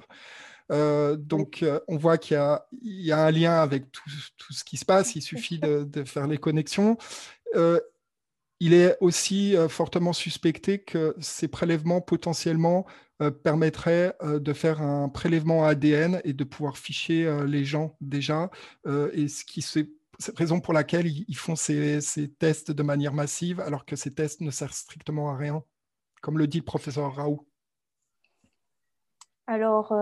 donc, on voit qu'il y, y, a un lien avec tout, tout, ce qui se passe. Il suffit de, de faire les connexions. il est aussi fortement suspecté que ces prélèvements potentiellement permettrait euh, de faire un prélèvement ADN et de pouvoir ficher euh, les gens déjà. et ce qui c'est raison pour laquelle ils, font ces, tests de manière massive, alors que ces tests ne servent strictement à rien, comme le dit le professeur Raoult. Alors,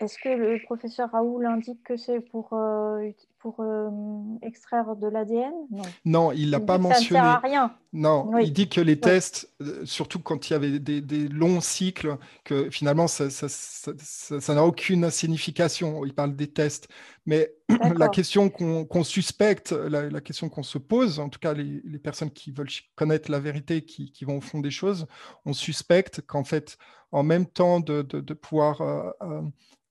est-ce que le professeur Raoul indique que c'est pour, euh, pour euh, extraire de l'ADN Non. Non, il l'a pas mentionné. Ça ne sert à rien. Non, il dit que les tests, euh, surtout quand il y avait des, longs cycles, que finalement, ça n'a aucune signification. Il parle des tests. Mais la question qu'on suspecte, la, question qu'on se pose, en tout cas les, personnes qui veulent connaître la vérité, qui, qui, vont au fond des choses, on suspecte qu'en fait, en même temps de, de, pouvoir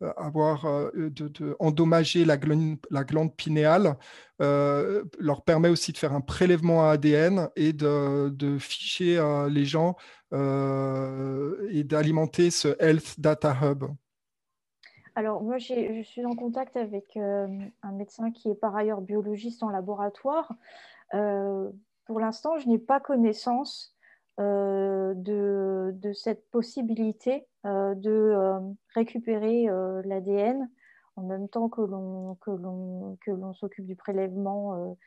euh, avoir euh, de, endommager la glande, la glande pinéale euh, leur permet aussi de faire un prélèvement à ADN et de, ficher les gens et d'alimenter ce Health Data Hub. Alors, moi, je suis en contact avec un médecin qui est par ailleurs biologiste en laboratoire. pour l'instant, je n'ai pas connaissance de, de, cette possibilité euh, de euh, récupérer euh, l'ADN en même temps que l'on s'occupe du prélèvement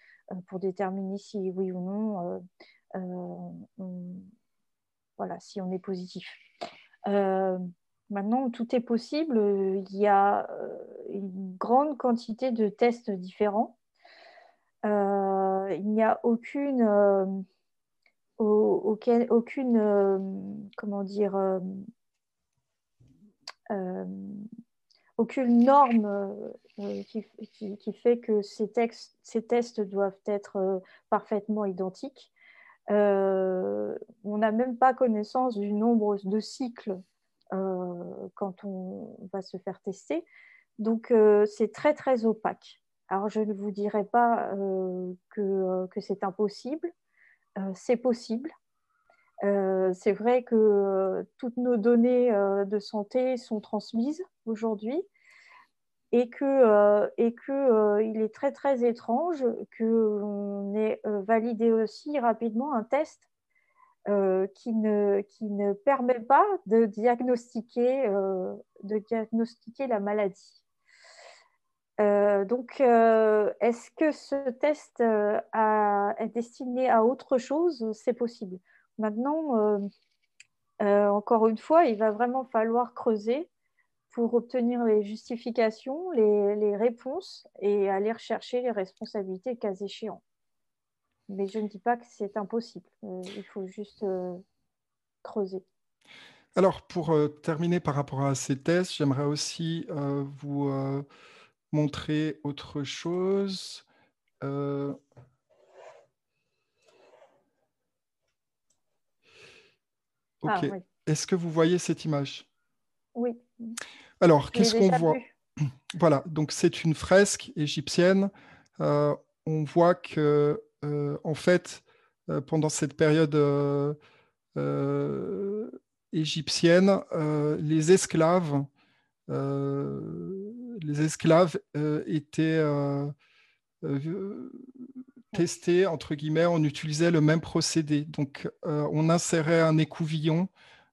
pour déterminer si oui ou non voilà si on est positif. Maintenant, tout est possible. Il y a une grande quantité de tests différents. il n'y a aucune aucune, comment dire, aucune norme qui, fait que ces, tests doivent être parfaitement identiques. on n'a même pas connaissance du nombre de cycles quand on va se faire tester. Donc, c'est très, très opaque. Alors, je ne vous dirai pas que c'est impossible. C'est possible. c'est vrai que toutes nos données de santé sont transmises aujourd'hui et que, et que il est très très étrange qu'on ait validé aussi rapidement un test qui, ne, qui ne permet pas de diagnostiquer, de diagnostiquer la maladie. Euh, donc, euh, est-ce que ce test euh, est destiné à autre chose? C'est possible. Maintenant, encore une fois, il va vraiment falloir creuser pour obtenir les justifications, les, réponses et aller rechercher les responsabilités cas échéant. Mais je ne dis pas que c'est impossible. il faut juste creuser. Alors, pour terminer par rapport à ces tests, j'aimerais aussi vous montrer autre chose. Euh, ah, ok. Est-ce que vous voyez cette image? Oui. Alors, qu'est-ce qu'on voit? Voilà, donc c'est une fresque égyptienne. Euh, on voit que, euh, en fait, pendant cette période égyptienne, les esclaves les esclaves euh, étaient euh, euh, testés, entre guillemets, on utilisait le même procédé. Donc, on insérait un écouvillon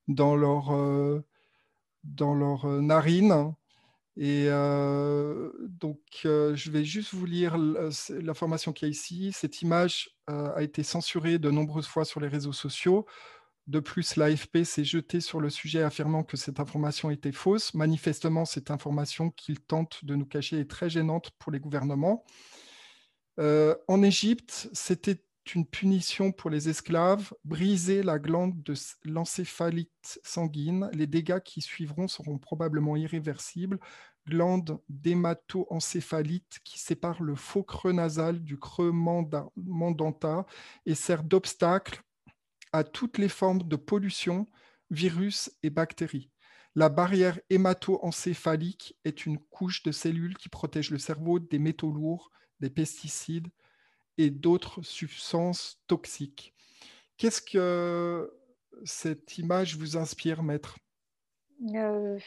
dans leur, dans leur narine. Et donc, je vais juste vous lire l'information qu'il y a ici. Cette image a été censurée de nombreuses fois sur les réseaux sociaux. De plus, l'AFP s'est jeté sur le sujet affirmant que cette information était fausse. Manifestement, cette information qu'il tente de nous cacher est très gênante pour les gouvernements. Euh, en Égypte, c'était une punition pour les esclaves, briser la glande de l'encéphalite sanguine. Les dégâts qui suivront seront probablement irréversibles. Glande d'hémato-encéphalite qui sépare le faux creux nasal du creux mandanta et sert d'obstacle à toutes les formes de pollution, virus et bactéries. La barrière hémato-encéphalique est une couche de cellules qui protège le cerveau des métaux lourds, des pesticides et d'autres substances toxiques. Qu'est-ce que cette image vous inspire, maître? Euh,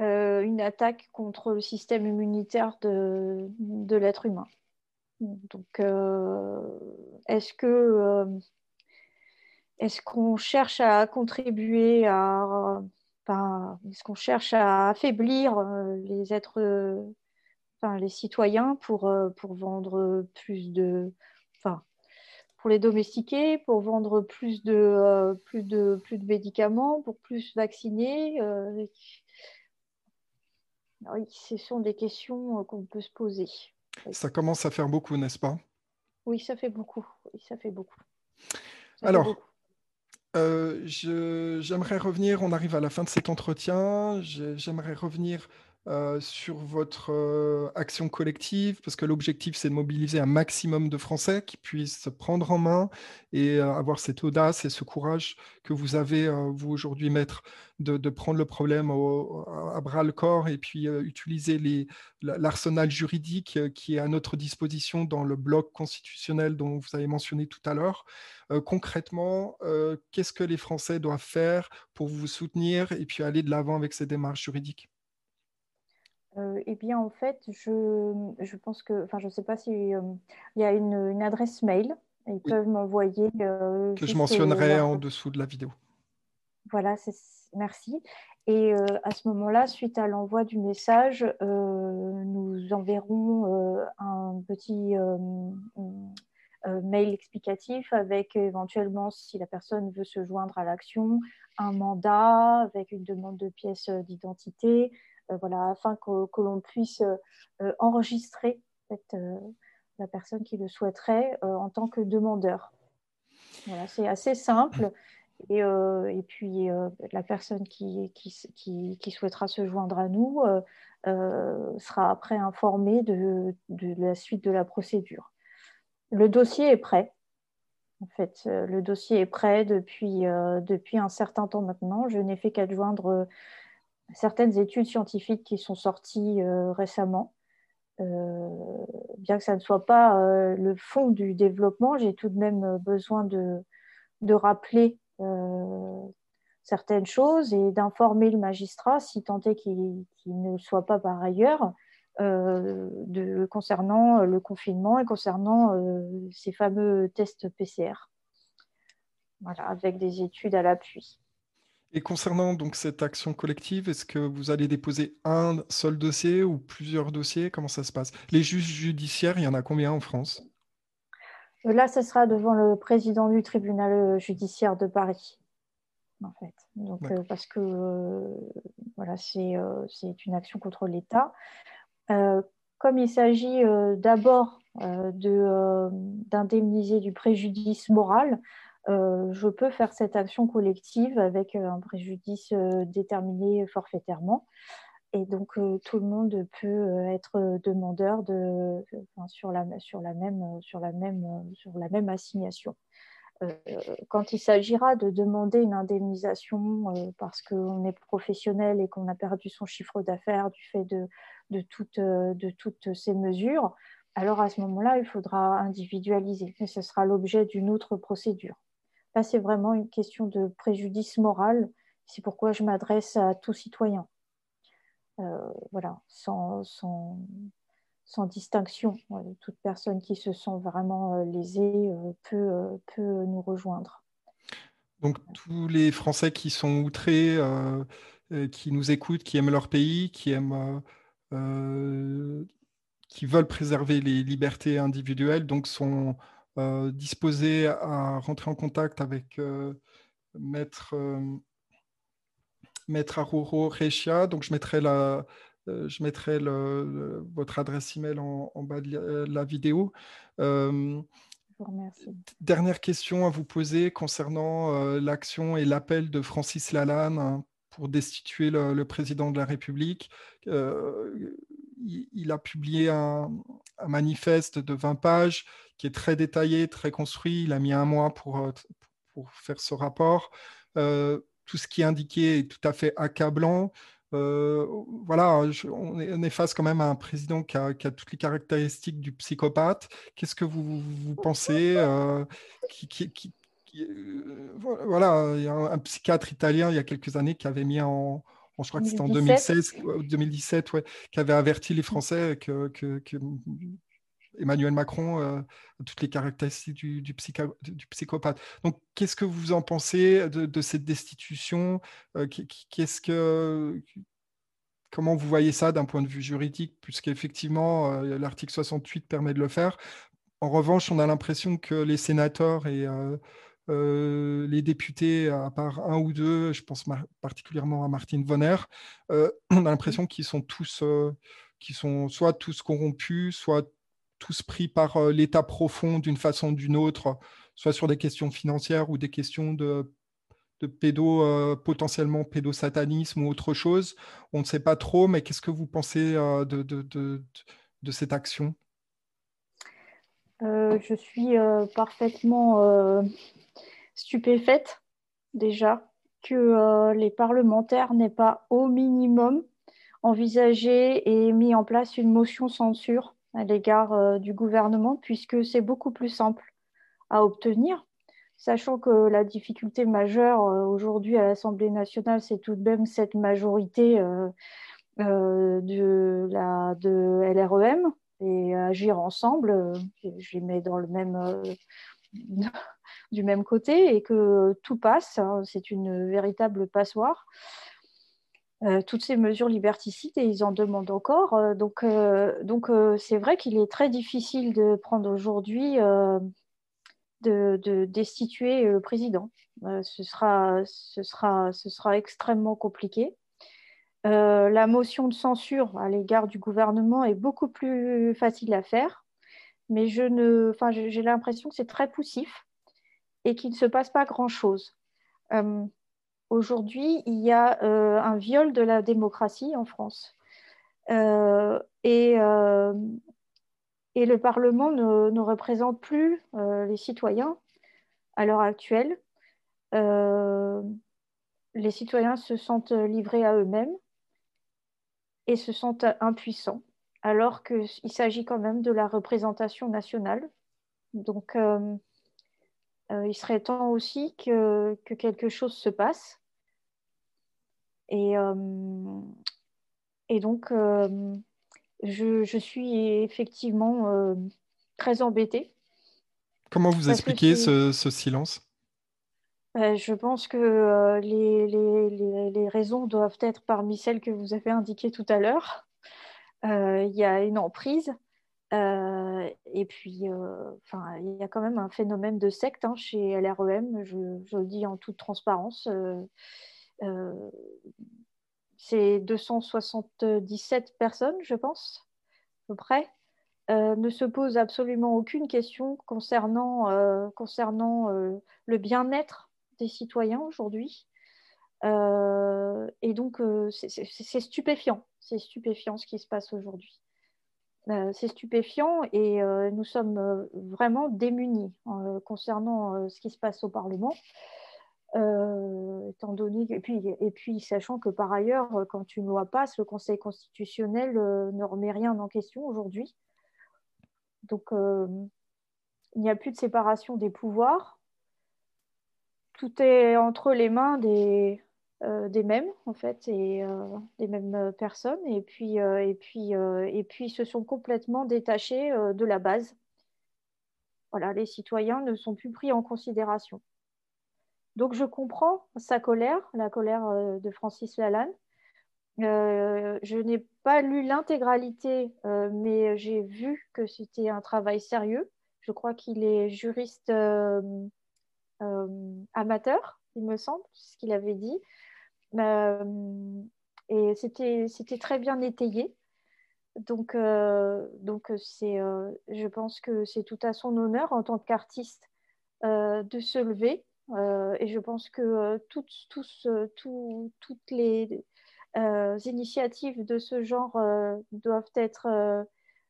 euh, Une attaque contre le système immunitaire de l'être humain. Donc, euh, est-ce que euh, est-ce qu'on cherche à contribuer à, est-ce qu'on cherche à affaiblir euh, les êtres, enfin, les citoyens pour, pour vendre plus de, enfin, pour les domestiquer, pour vendre plus de, plus de, plus de médicaments, pour plus vacciner oui, ce sont des questions qu'on peut se poser. Ça commence à faire beaucoup, n'est-ce pas? Oui, ça fait beaucoup. Oui, ça fait beaucoup. Alors, euh, j'aimerais revenir, on arrive à la fin de cet entretien, j'aimerais revenir euh, sur votre euh, action collective, parce que l'objectif, c'est de mobiliser un maximum de Français qui puissent se prendre en main et euh, avoir cette audace et ce courage que vous avez, vous aujourd'hui, maître, de, prendre le problème à bras le corps et puis utiliser l'arsenal juridique qui est à notre disposition dans le bloc constitutionnel dont vous avez mentionné tout à l'heure. concrètement, qu'est-ce que les Français doivent faire pour vous soutenir et puis aller de l'avant avec ces démarches juridiques? Euh, eh bien, en fait, je, je pense que, enfin, je ne sais pas s'il euh, il y a une, une, adresse mail. Ils peuvent m'envoyer. Euh, que je mentionnerai en dessous de la vidéo. Voilà, merci. Et à ce moment-là, suite à l'envoi du message, nous enverrons un petit mail explicatif avec éventuellement, si la personne veut se joindre à l'action, un mandat avec une demande de pièces d'identité, euh, voilà, afin que, l'on puisse euh, enregistrer la personne qui le souhaiterait euh, en tant que demandeur. Voilà, c'est assez simple. Et, et puis, la personne qui, qui, qui, souhaitera se joindre à nous sera après informée de, de, la suite de la procédure. Le dossier est prêt. En fait, le dossier est prêt depuis, depuis un certain temps maintenant. Je n'ai fait qu'adjoindre certaines études scientifiques qui sont sorties récemment. bien que ça ne soit pas le fond du développement, j'ai tout de même besoin de, rappeler certaines choses et d'informer le magistrat, si tant est qu'il ne le soit pas par ailleurs, euh, concernant le confinement et concernant euh, ces fameux tests PCR. Voilà, avec des études à l'appui. Et concernant donc cette action collective, est-ce que vous allez déposer un seul dossier ou plusieurs dossiers? Comment ça se passe? Les juges judiciaires, il y en a combien en France? Là, ce sera devant le président du tribunal judiciaire de Paris en fait. Donc, euh, parce que euh, voilà, euh, c'est une action contre l'État. comme il s'agit d'abord d'indemniser du préjudice moral, je peux faire cette action collective avec un préjudice déterminé forfaitairement. Et donc, tout le monde peut être demandeur de, sur, la, même, assignation. Euh, quand il s'agira de demander une indemnisation euh, parce qu'on est professionnel et qu'on a perdu son chiffre d'affaires du fait de, euh, de, toutes ces mesures, alors à ce moment-là, il faudra individualiser et ce sera l'objet d'une autre procédure. Là, c'est vraiment une question de préjudice moral. C'est pourquoi je m'adresse à tout citoyen. voilà, sans, sans, sans distinction. Toute personne qui se sent vraiment euh, lésée euh, peut, euh, peut nous rejoindre. Donc tous les Français qui sont outrés, qui nous écoutent, qui aiment leur pays, qui aiment, qui veulent préserver les libertés individuelles, donc sont disposés à rentrer en contact avec maître maître Aruro Recia. Donc je mettrai la, euh, je mettrai votre adresse email en, en bas de la, vidéo. Euh, dernière question à vous poser concernant euh, l'action et l'appel de Francis Lalanne hein, pour destituer le, président de la République. il, a publié un, manifeste de 20 pages qui est très détaillé, très construit. Il a mis un mois pour, pour faire ce rapport. tout ce qui est indiqué est tout à fait accablant. Euh, voilà, on, est, face quand même à un président qui a, toutes les caractéristiques du psychopathe. Qu'est-ce que vous, pensez euh, qui, euh, Voilà, il y a un, psychiatre italien il y a quelques années qui avait mis en, je crois que c'était en 2016, 2017, ouais, qui avait averti les Français que, que Emmanuel Macron euh, toutes les caractéristiques du, psychopathe. Donc, qu'est-ce que vous en pensez de, cette destitution euh, Qu'est-ce que comment vous voyez ça d'un point de vue juridique, puisqu'effectivement, euh, l'article 68 permet de le faire. En revanche, on a l'impression que les sénateurs et les députés, à part un ou deux, je pense particulièrement à Martine Vonner, on a l'impression qu'ils sont tous, qui sont soit tous corrompus, soit tous pris par euh, l'état profond d'une façon ou d'une autre, soit sur des questions financières ou des questions de, euh, potentiellement pédosatanisme ou autre chose. On ne sait pas trop, mais qu'est-ce que vous pensez euh, de, cette action? Je suis parfaitement stupéfaite déjà que les parlementaires n'aient pas au minimum envisagé et mis en place une motion censure à l'égard euh, du gouvernement, puisque c'est beaucoup plus simple à obtenir, sachant que la difficulté majeure euh, aujourd'hui à l'Assemblée nationale, c'est tout de même cette majorité euh, de, LREM et agir ensemble, je les mets dans le même, du même côté et que tout passe, hein, c'est une véritable passoire. Euh, toutes ces mesures liberticides et ils en demandent encore. Euh, donc, euh, c'est vrai qu'il est très difficile de prendre aujourd'hui de, de, destituer le président. ce, sera, ce, sera, ce sera extrêmement compliqué. la motion de censure à l'égard du gouvernement est beaucoup plus facile à faire, mais je ne, j'ai l'impression que c'est très poussif et qu'il ne se passe pas grand-chose. Aujourd'hui, il y a un viol de la démocratie en France. et, et le Parlement ne, représente plus les citoyens à l'heure actuelle. les citoyens se sentent livrés à eux-mêmes et se sentent impuissants, alors qu'il s'agit quand même de la représentation nationale. Donc, euh, euh, il serait temps aussi que, quelque chose se passe. Et, euh, et donc, je, suis effectivement très embêtée. Comment vous expliquez ce, silence? Je pense que les, les, les, raisons doivent être parmi celles que vous avez indiquées tout à l'heure. Il y a une emprise, euh, et puis, euh, il y a quand même un phénomène de secte hein, chez LREM, je, le dis en toute transparence. Euh, c'est 277 personnes, je pense, à peu près. ne se pose absolument aucune question concernant, concernant le bien-être des citoyens aujourd'hui. et donc, c'est stupéfiant, c'est stupéfiant ce qui se passe aujourd'hui. Euh, c'est stupéfiant et euh, nous sommes euh, vraiment démunis concernant ce qui se passe au Parlement. Étant donné et puis, et puis sachant que par ailleurs, quand une loi passe, le Conseil constitutionnel ne remet rien en question aujourd'hui. Donc, il n'y a plus de séparation des pouvoirs. Tout est entre les mains des, euh, des mêmes en fait et euh, des mêmes euh, personnes et puis et puis et puis se sont complètement détachés de la base. Voilà, les citoyens ne sont plus pris en considération. Donc je comprends sa colère, la colère de Francis Lalanne. je n'ai pas lu l'intégralité, mais j'ai vu que c'était un travail sérieux. Je crois qu'il est juriste amateur, il me semble, ce qu'il avait dit. Euh, et c'était très bien étayé. Donc, euh, donc c'est, euh, je pense que c'est tout à son honneur en tant qu'artiste de se lever. Et je pense que toutes, tous, toutes les initiatives de ce genre doivent être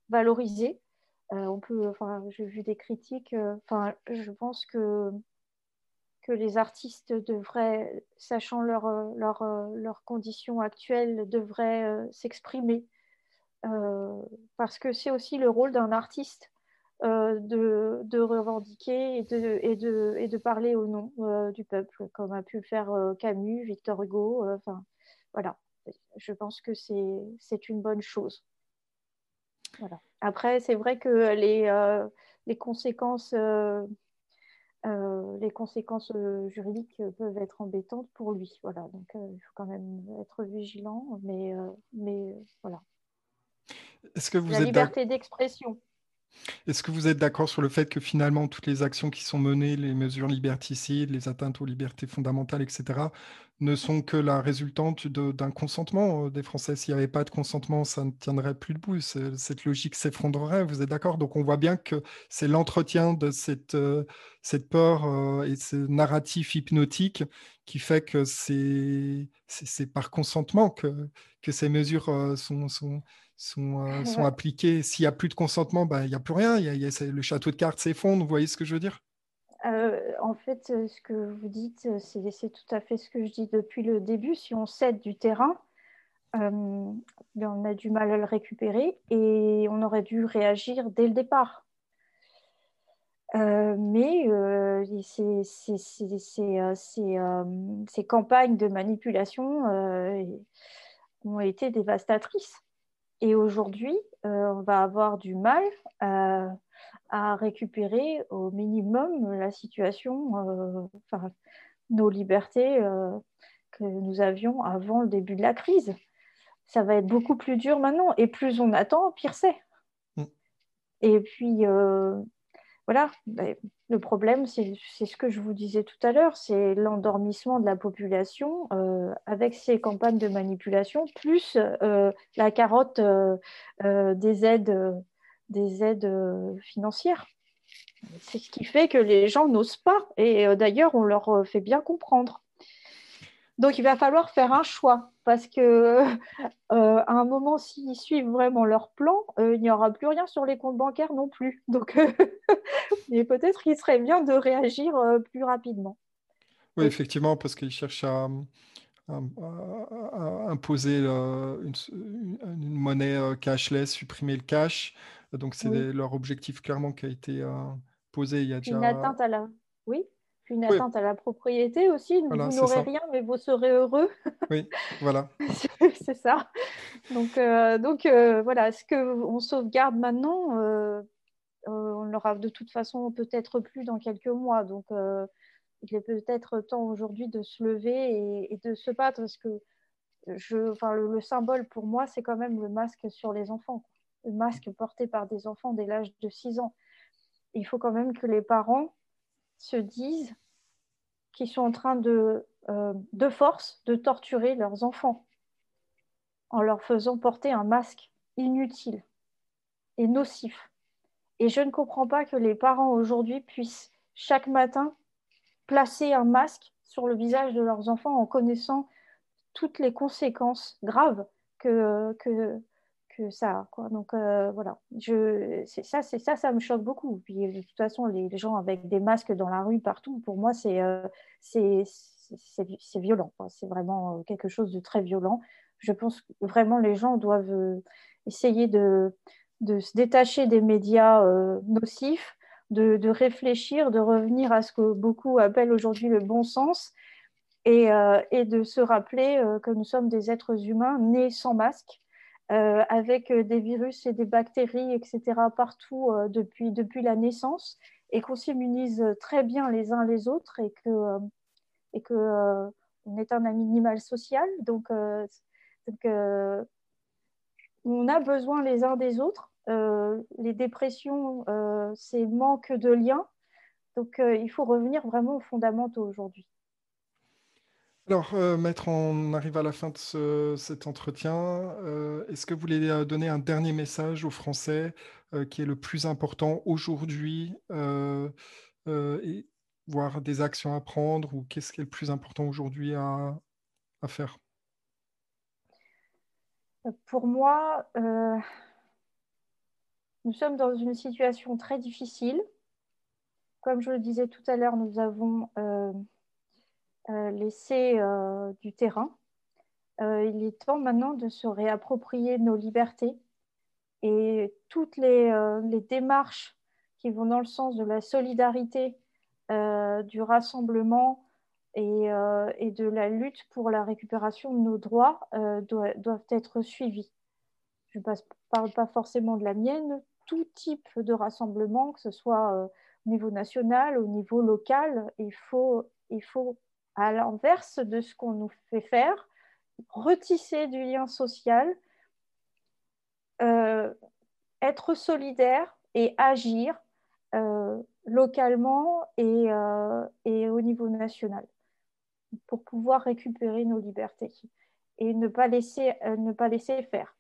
valorisées. on peut, enfin, j'ai vu des critiques. Enfin, je pense que que les artistes devraient, sachant leurs leur, leur conditions actuelles, devraient euh, s'exprimer. Euh, parce que c'est aussi le rôle d'un artiste euh, de, de, revendiquer et de, et, de, et de parler au nom du peuple, comme a pu le faire Camus, Victor Hugo. Enfin, voilà. Je pense que c'est une bonne chose. Voilà. Après, c'est vrai que les, les conséquences euh, les conséquences euh, juridiques euh, peuvent être embêtantes pour lui. Voilà, donc il faut quand même être vigilant, mais, mais voilà. Est-ce que vous La liberté d'expression. Est-ce que vous êtes d'accord sur le fait que finalement toutes les actions qui sont menées, les mesures liberticides, les atteintes aux libertés fondamentales, etc., ne sont que la résultante d'un consentement euh, des Français? S'il n'y avait pas de consentement, ça ne tiendrait plus debout. Cette logique s'effondrerait, vous êtes d'accord? Donc on voit bien que c'est l'entretien de cette, euh, cette peur euh, et ce narratif hypnotique qui fait que c'est par consentement que, ces mesures sont, sont, euh, sont appliquées. S'il n'y a plus de consentement, ben, il n'y a plus rien. Y a, le château de cartes s'effondre. Vous voyez ce que je veux dire? Euh, En fait, euh, ce que vous dites, c'est tout à fait ce que je dis depuis le début. Si on cède du terrain, on a du mal à le récupérer et on aurait dû réagir dès le départ. mais ces, ces, campagnes de manipulation ont été dévastatrices. Et aujourd'hui, euh, on va avoir du mal à, récupérer au minimum la situation, euh, enfin, nos libertés euh, que nous avions avant le début de la crise. Ça va être beaucoup plus dur maintenant. Et plus on attend, pire c'est. Mm. Et puis, voilà, ben, le problème, c'est ce que je vous disais tout à l'heure, c'est l'endormissement de la population euh, avec ces campagnes de manipulation, plus euh, la carotte euh, des aides, des aides financières. C'est ce qui fait que les gens n'osent pas. Et d'ailleurs, on leur fait bien comprendre. Donc, il va falloir faire un choix parce que à un moment, s'ils suivent vraiment leur plan, il n'y aura plus rien sur les comptes bancaires non plus. Donc, peut-être qu'il serait bien de réagir plus rapidement. Oui, effectivement, parce qu'ils cherchent à, imposer une, monnaie euh, cashless, supprimer le cash. Donc, c'est leur objectif clairement qui a été euh, posé il y a déjà. Une atteinte à la. Oui, une atteinte à la propriété aussi. vous n'aurez rien, mais vous serez heureux. oui, voilà. c'est ça. Donc, euh, donc voilà, ce qu'on sauvegarde maintenant, on l'aura de toute façon peut-être plus dans quelques mois. Donc, il est peut-être temps aujourd'hui de se lever et, de se battre parce que je, enfin, le, symbole pour moi, c'est quand même le masque sur les enfants, le masque porté par des enfants dès l'âge de 6 ans. Il faut quand même que les parents se disent qu'ils sont en train de, euh, de force, de torturer leurs enfants en leur faisant porter un masque inutile et nocif. Et je ne comprends pas que les parents aujourd'hui puissent chaque matin placer un masque sur le visage de leurs enfants en connaissant toutes les conséquences graves que, que, que ça. Quoi. Donc euh, voilà, je, ça, c'est ça, ça me choque beaucoup. Puis de toute façon, les, gens avec des masques dans la rue partout, pour moi, c'est euh, c'est violent. C'est vraiment euh, quelque chose de très violent. Je pense que vraiment les gens doivent essayer de, de se détacher des médias nocifs de, réfléchir, de revenir à ce que beaucoup appellent aujourd'hui le bon sens et, euh, de se rappeler que nous sommes des êtres humains nés sans masque, euh, avec des virus et des bactéries, etc., partout depuis, depuis la naissance, et qu'on s'immunise très bien les uns les autres et que, et que on est un animal social. Donc, donc on a besoin les uns des autres euh, les dépressions, euh, c'est manque de lien. Donc, euh, il faut revenir vraiment aux fondamentaux aujourd'hui. Alors, Maître, on arrive à la fin de cet entretien. Est-ce que vous voulez donner un dernier message aux Français qui est le plus important aujourd'hui et voir des actions à prendre ou qu'est-ce qui est le plus important aujourd'hui à, faire? Pour moi, nous sommes dans une situation très difficile. Comme je le disais tout à l'heure, nous avons euh, euh, laissé euh, du terrain. il est temps maintenant de se réapproprier nos libertés et toutes les, démarches qui vont dans le sens de la solidarité, du rassemblement et, de la lutte pour la récupération de nos droits doivent, être suivies. Je ne parle pas forcément de la mienne, tout type de rassemblement, que ce soit euh, au niveau national, au niveau local. Il faut, il faut à l'inverse de ce qu'on nous fait faire, retisser du lien social, euh, être solidaire et agir euh, localement et, et, au niveau national pour pouvoir récupérer nos libertés et ne pas laisser, ne pas laisser faire,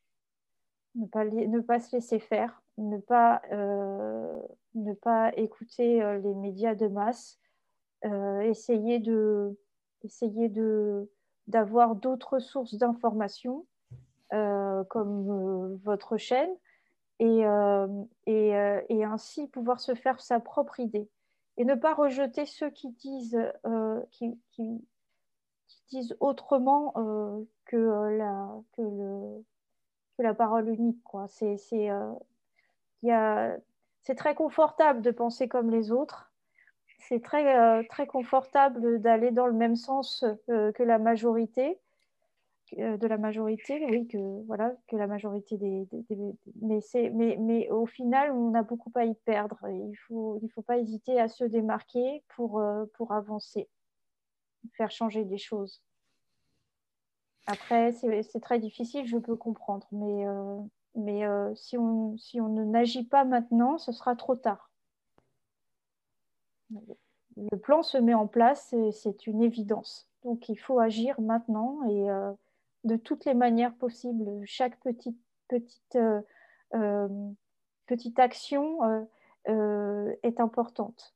ne pas, ne pas se laisser faire ne pas, euh, ne pas écouter euh, les médias de masse, euh, essayer de essayer de d'avoir d'autres sources d'informations comme votre chaîne et, et, et, ainsi pouvoir se faire sa propre idée et ne pas rejeter ceux qui disent, qui, disent autrement que, la, que, le, que la parole unique. C'est, c'est très confortable de penser comme les autres. C'est très, euh, très confortable d'aller dans le même sens euh, que la majorité, euh, de la majorité, oui, que, voilà, que la majorité des. mais, mais, mais, au final, on a beaucoup à y perdre. Il ne faut, il faut pas hésiter à se démarquer pour, pour avancer, faire changer des choses. Après, c'est très difficile, je peux comprendre, mais mais si, on, si on ne n'agit pas maintenant, ce sera trop tard. Le plan se met en place, c'est une évidence. Donc il faut agir maintenant et euh, de toutes les manières possibles. Chaque petite, petite, euh, petite action est importante.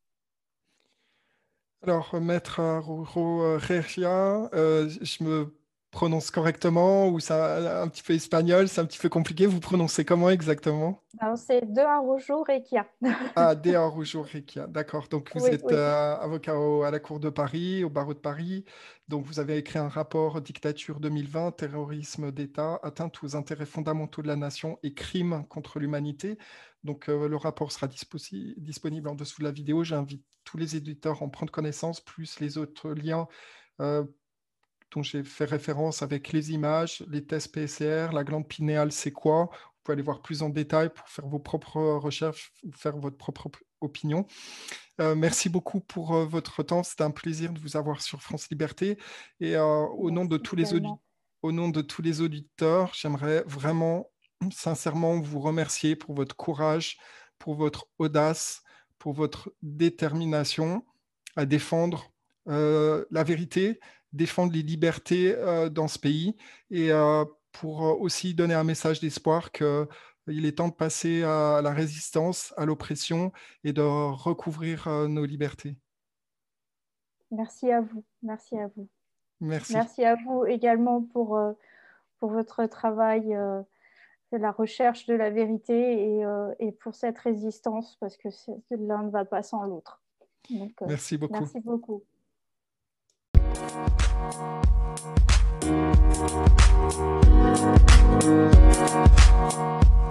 Alors, Maître Regia, je me prononce correctement ou c'est un, petit peu espagnol, c'est un petit peu compliqué. Vous prononcez comment exactement? C'est De Araujo Requia. ah, De Requia, d'accord. Donc vous êtes euh, avocat à la Cour de Paris, au barreau de Paris. Donc vous avez écrit un rapport Dictature 2020, terrorisme d'État, atteinte aux intérêts fondamentaux de la nation et crimes contre l'humanité. Donc euh, le rapport sera disponible en dessous de la vidéo. J'invite tous les éditeurs à en prendre connaissance, plus les autres liens. Euh, dont j'ai fait référence avec les images, les tests PCR, la glande pinéale, c'est quoi? Vous pouvez aller voir plus en détail pour faire vos propres recherches ou faire votre propre opinion. Euh, merci beaucoup pour euh, votre temps. C'était un plaisir de vous avoir sur France Liberté. Et euh, au, nom de tous les au nom de tous les auditeurs, j'aimerais vraiment sincèrement vous remercier pour votre courage, pour votre audace, pour votre détermination à défendre la vérité, défendre les libertés euh, dans ce pays et euh, pour euh, aussi donner un message d'espoir qu'il est temps de passer à la résistance, à l'oppression et de recouvrir nos libertés. Merci à vous. Merci à vous. Merci. Merci à vous également pour, pour votre travail de la recherche de la vérité et, et pour cette résistance parce que l'un ne va pas sans l'autre. Merci beaucoup. Merci beaucoup. Thank you.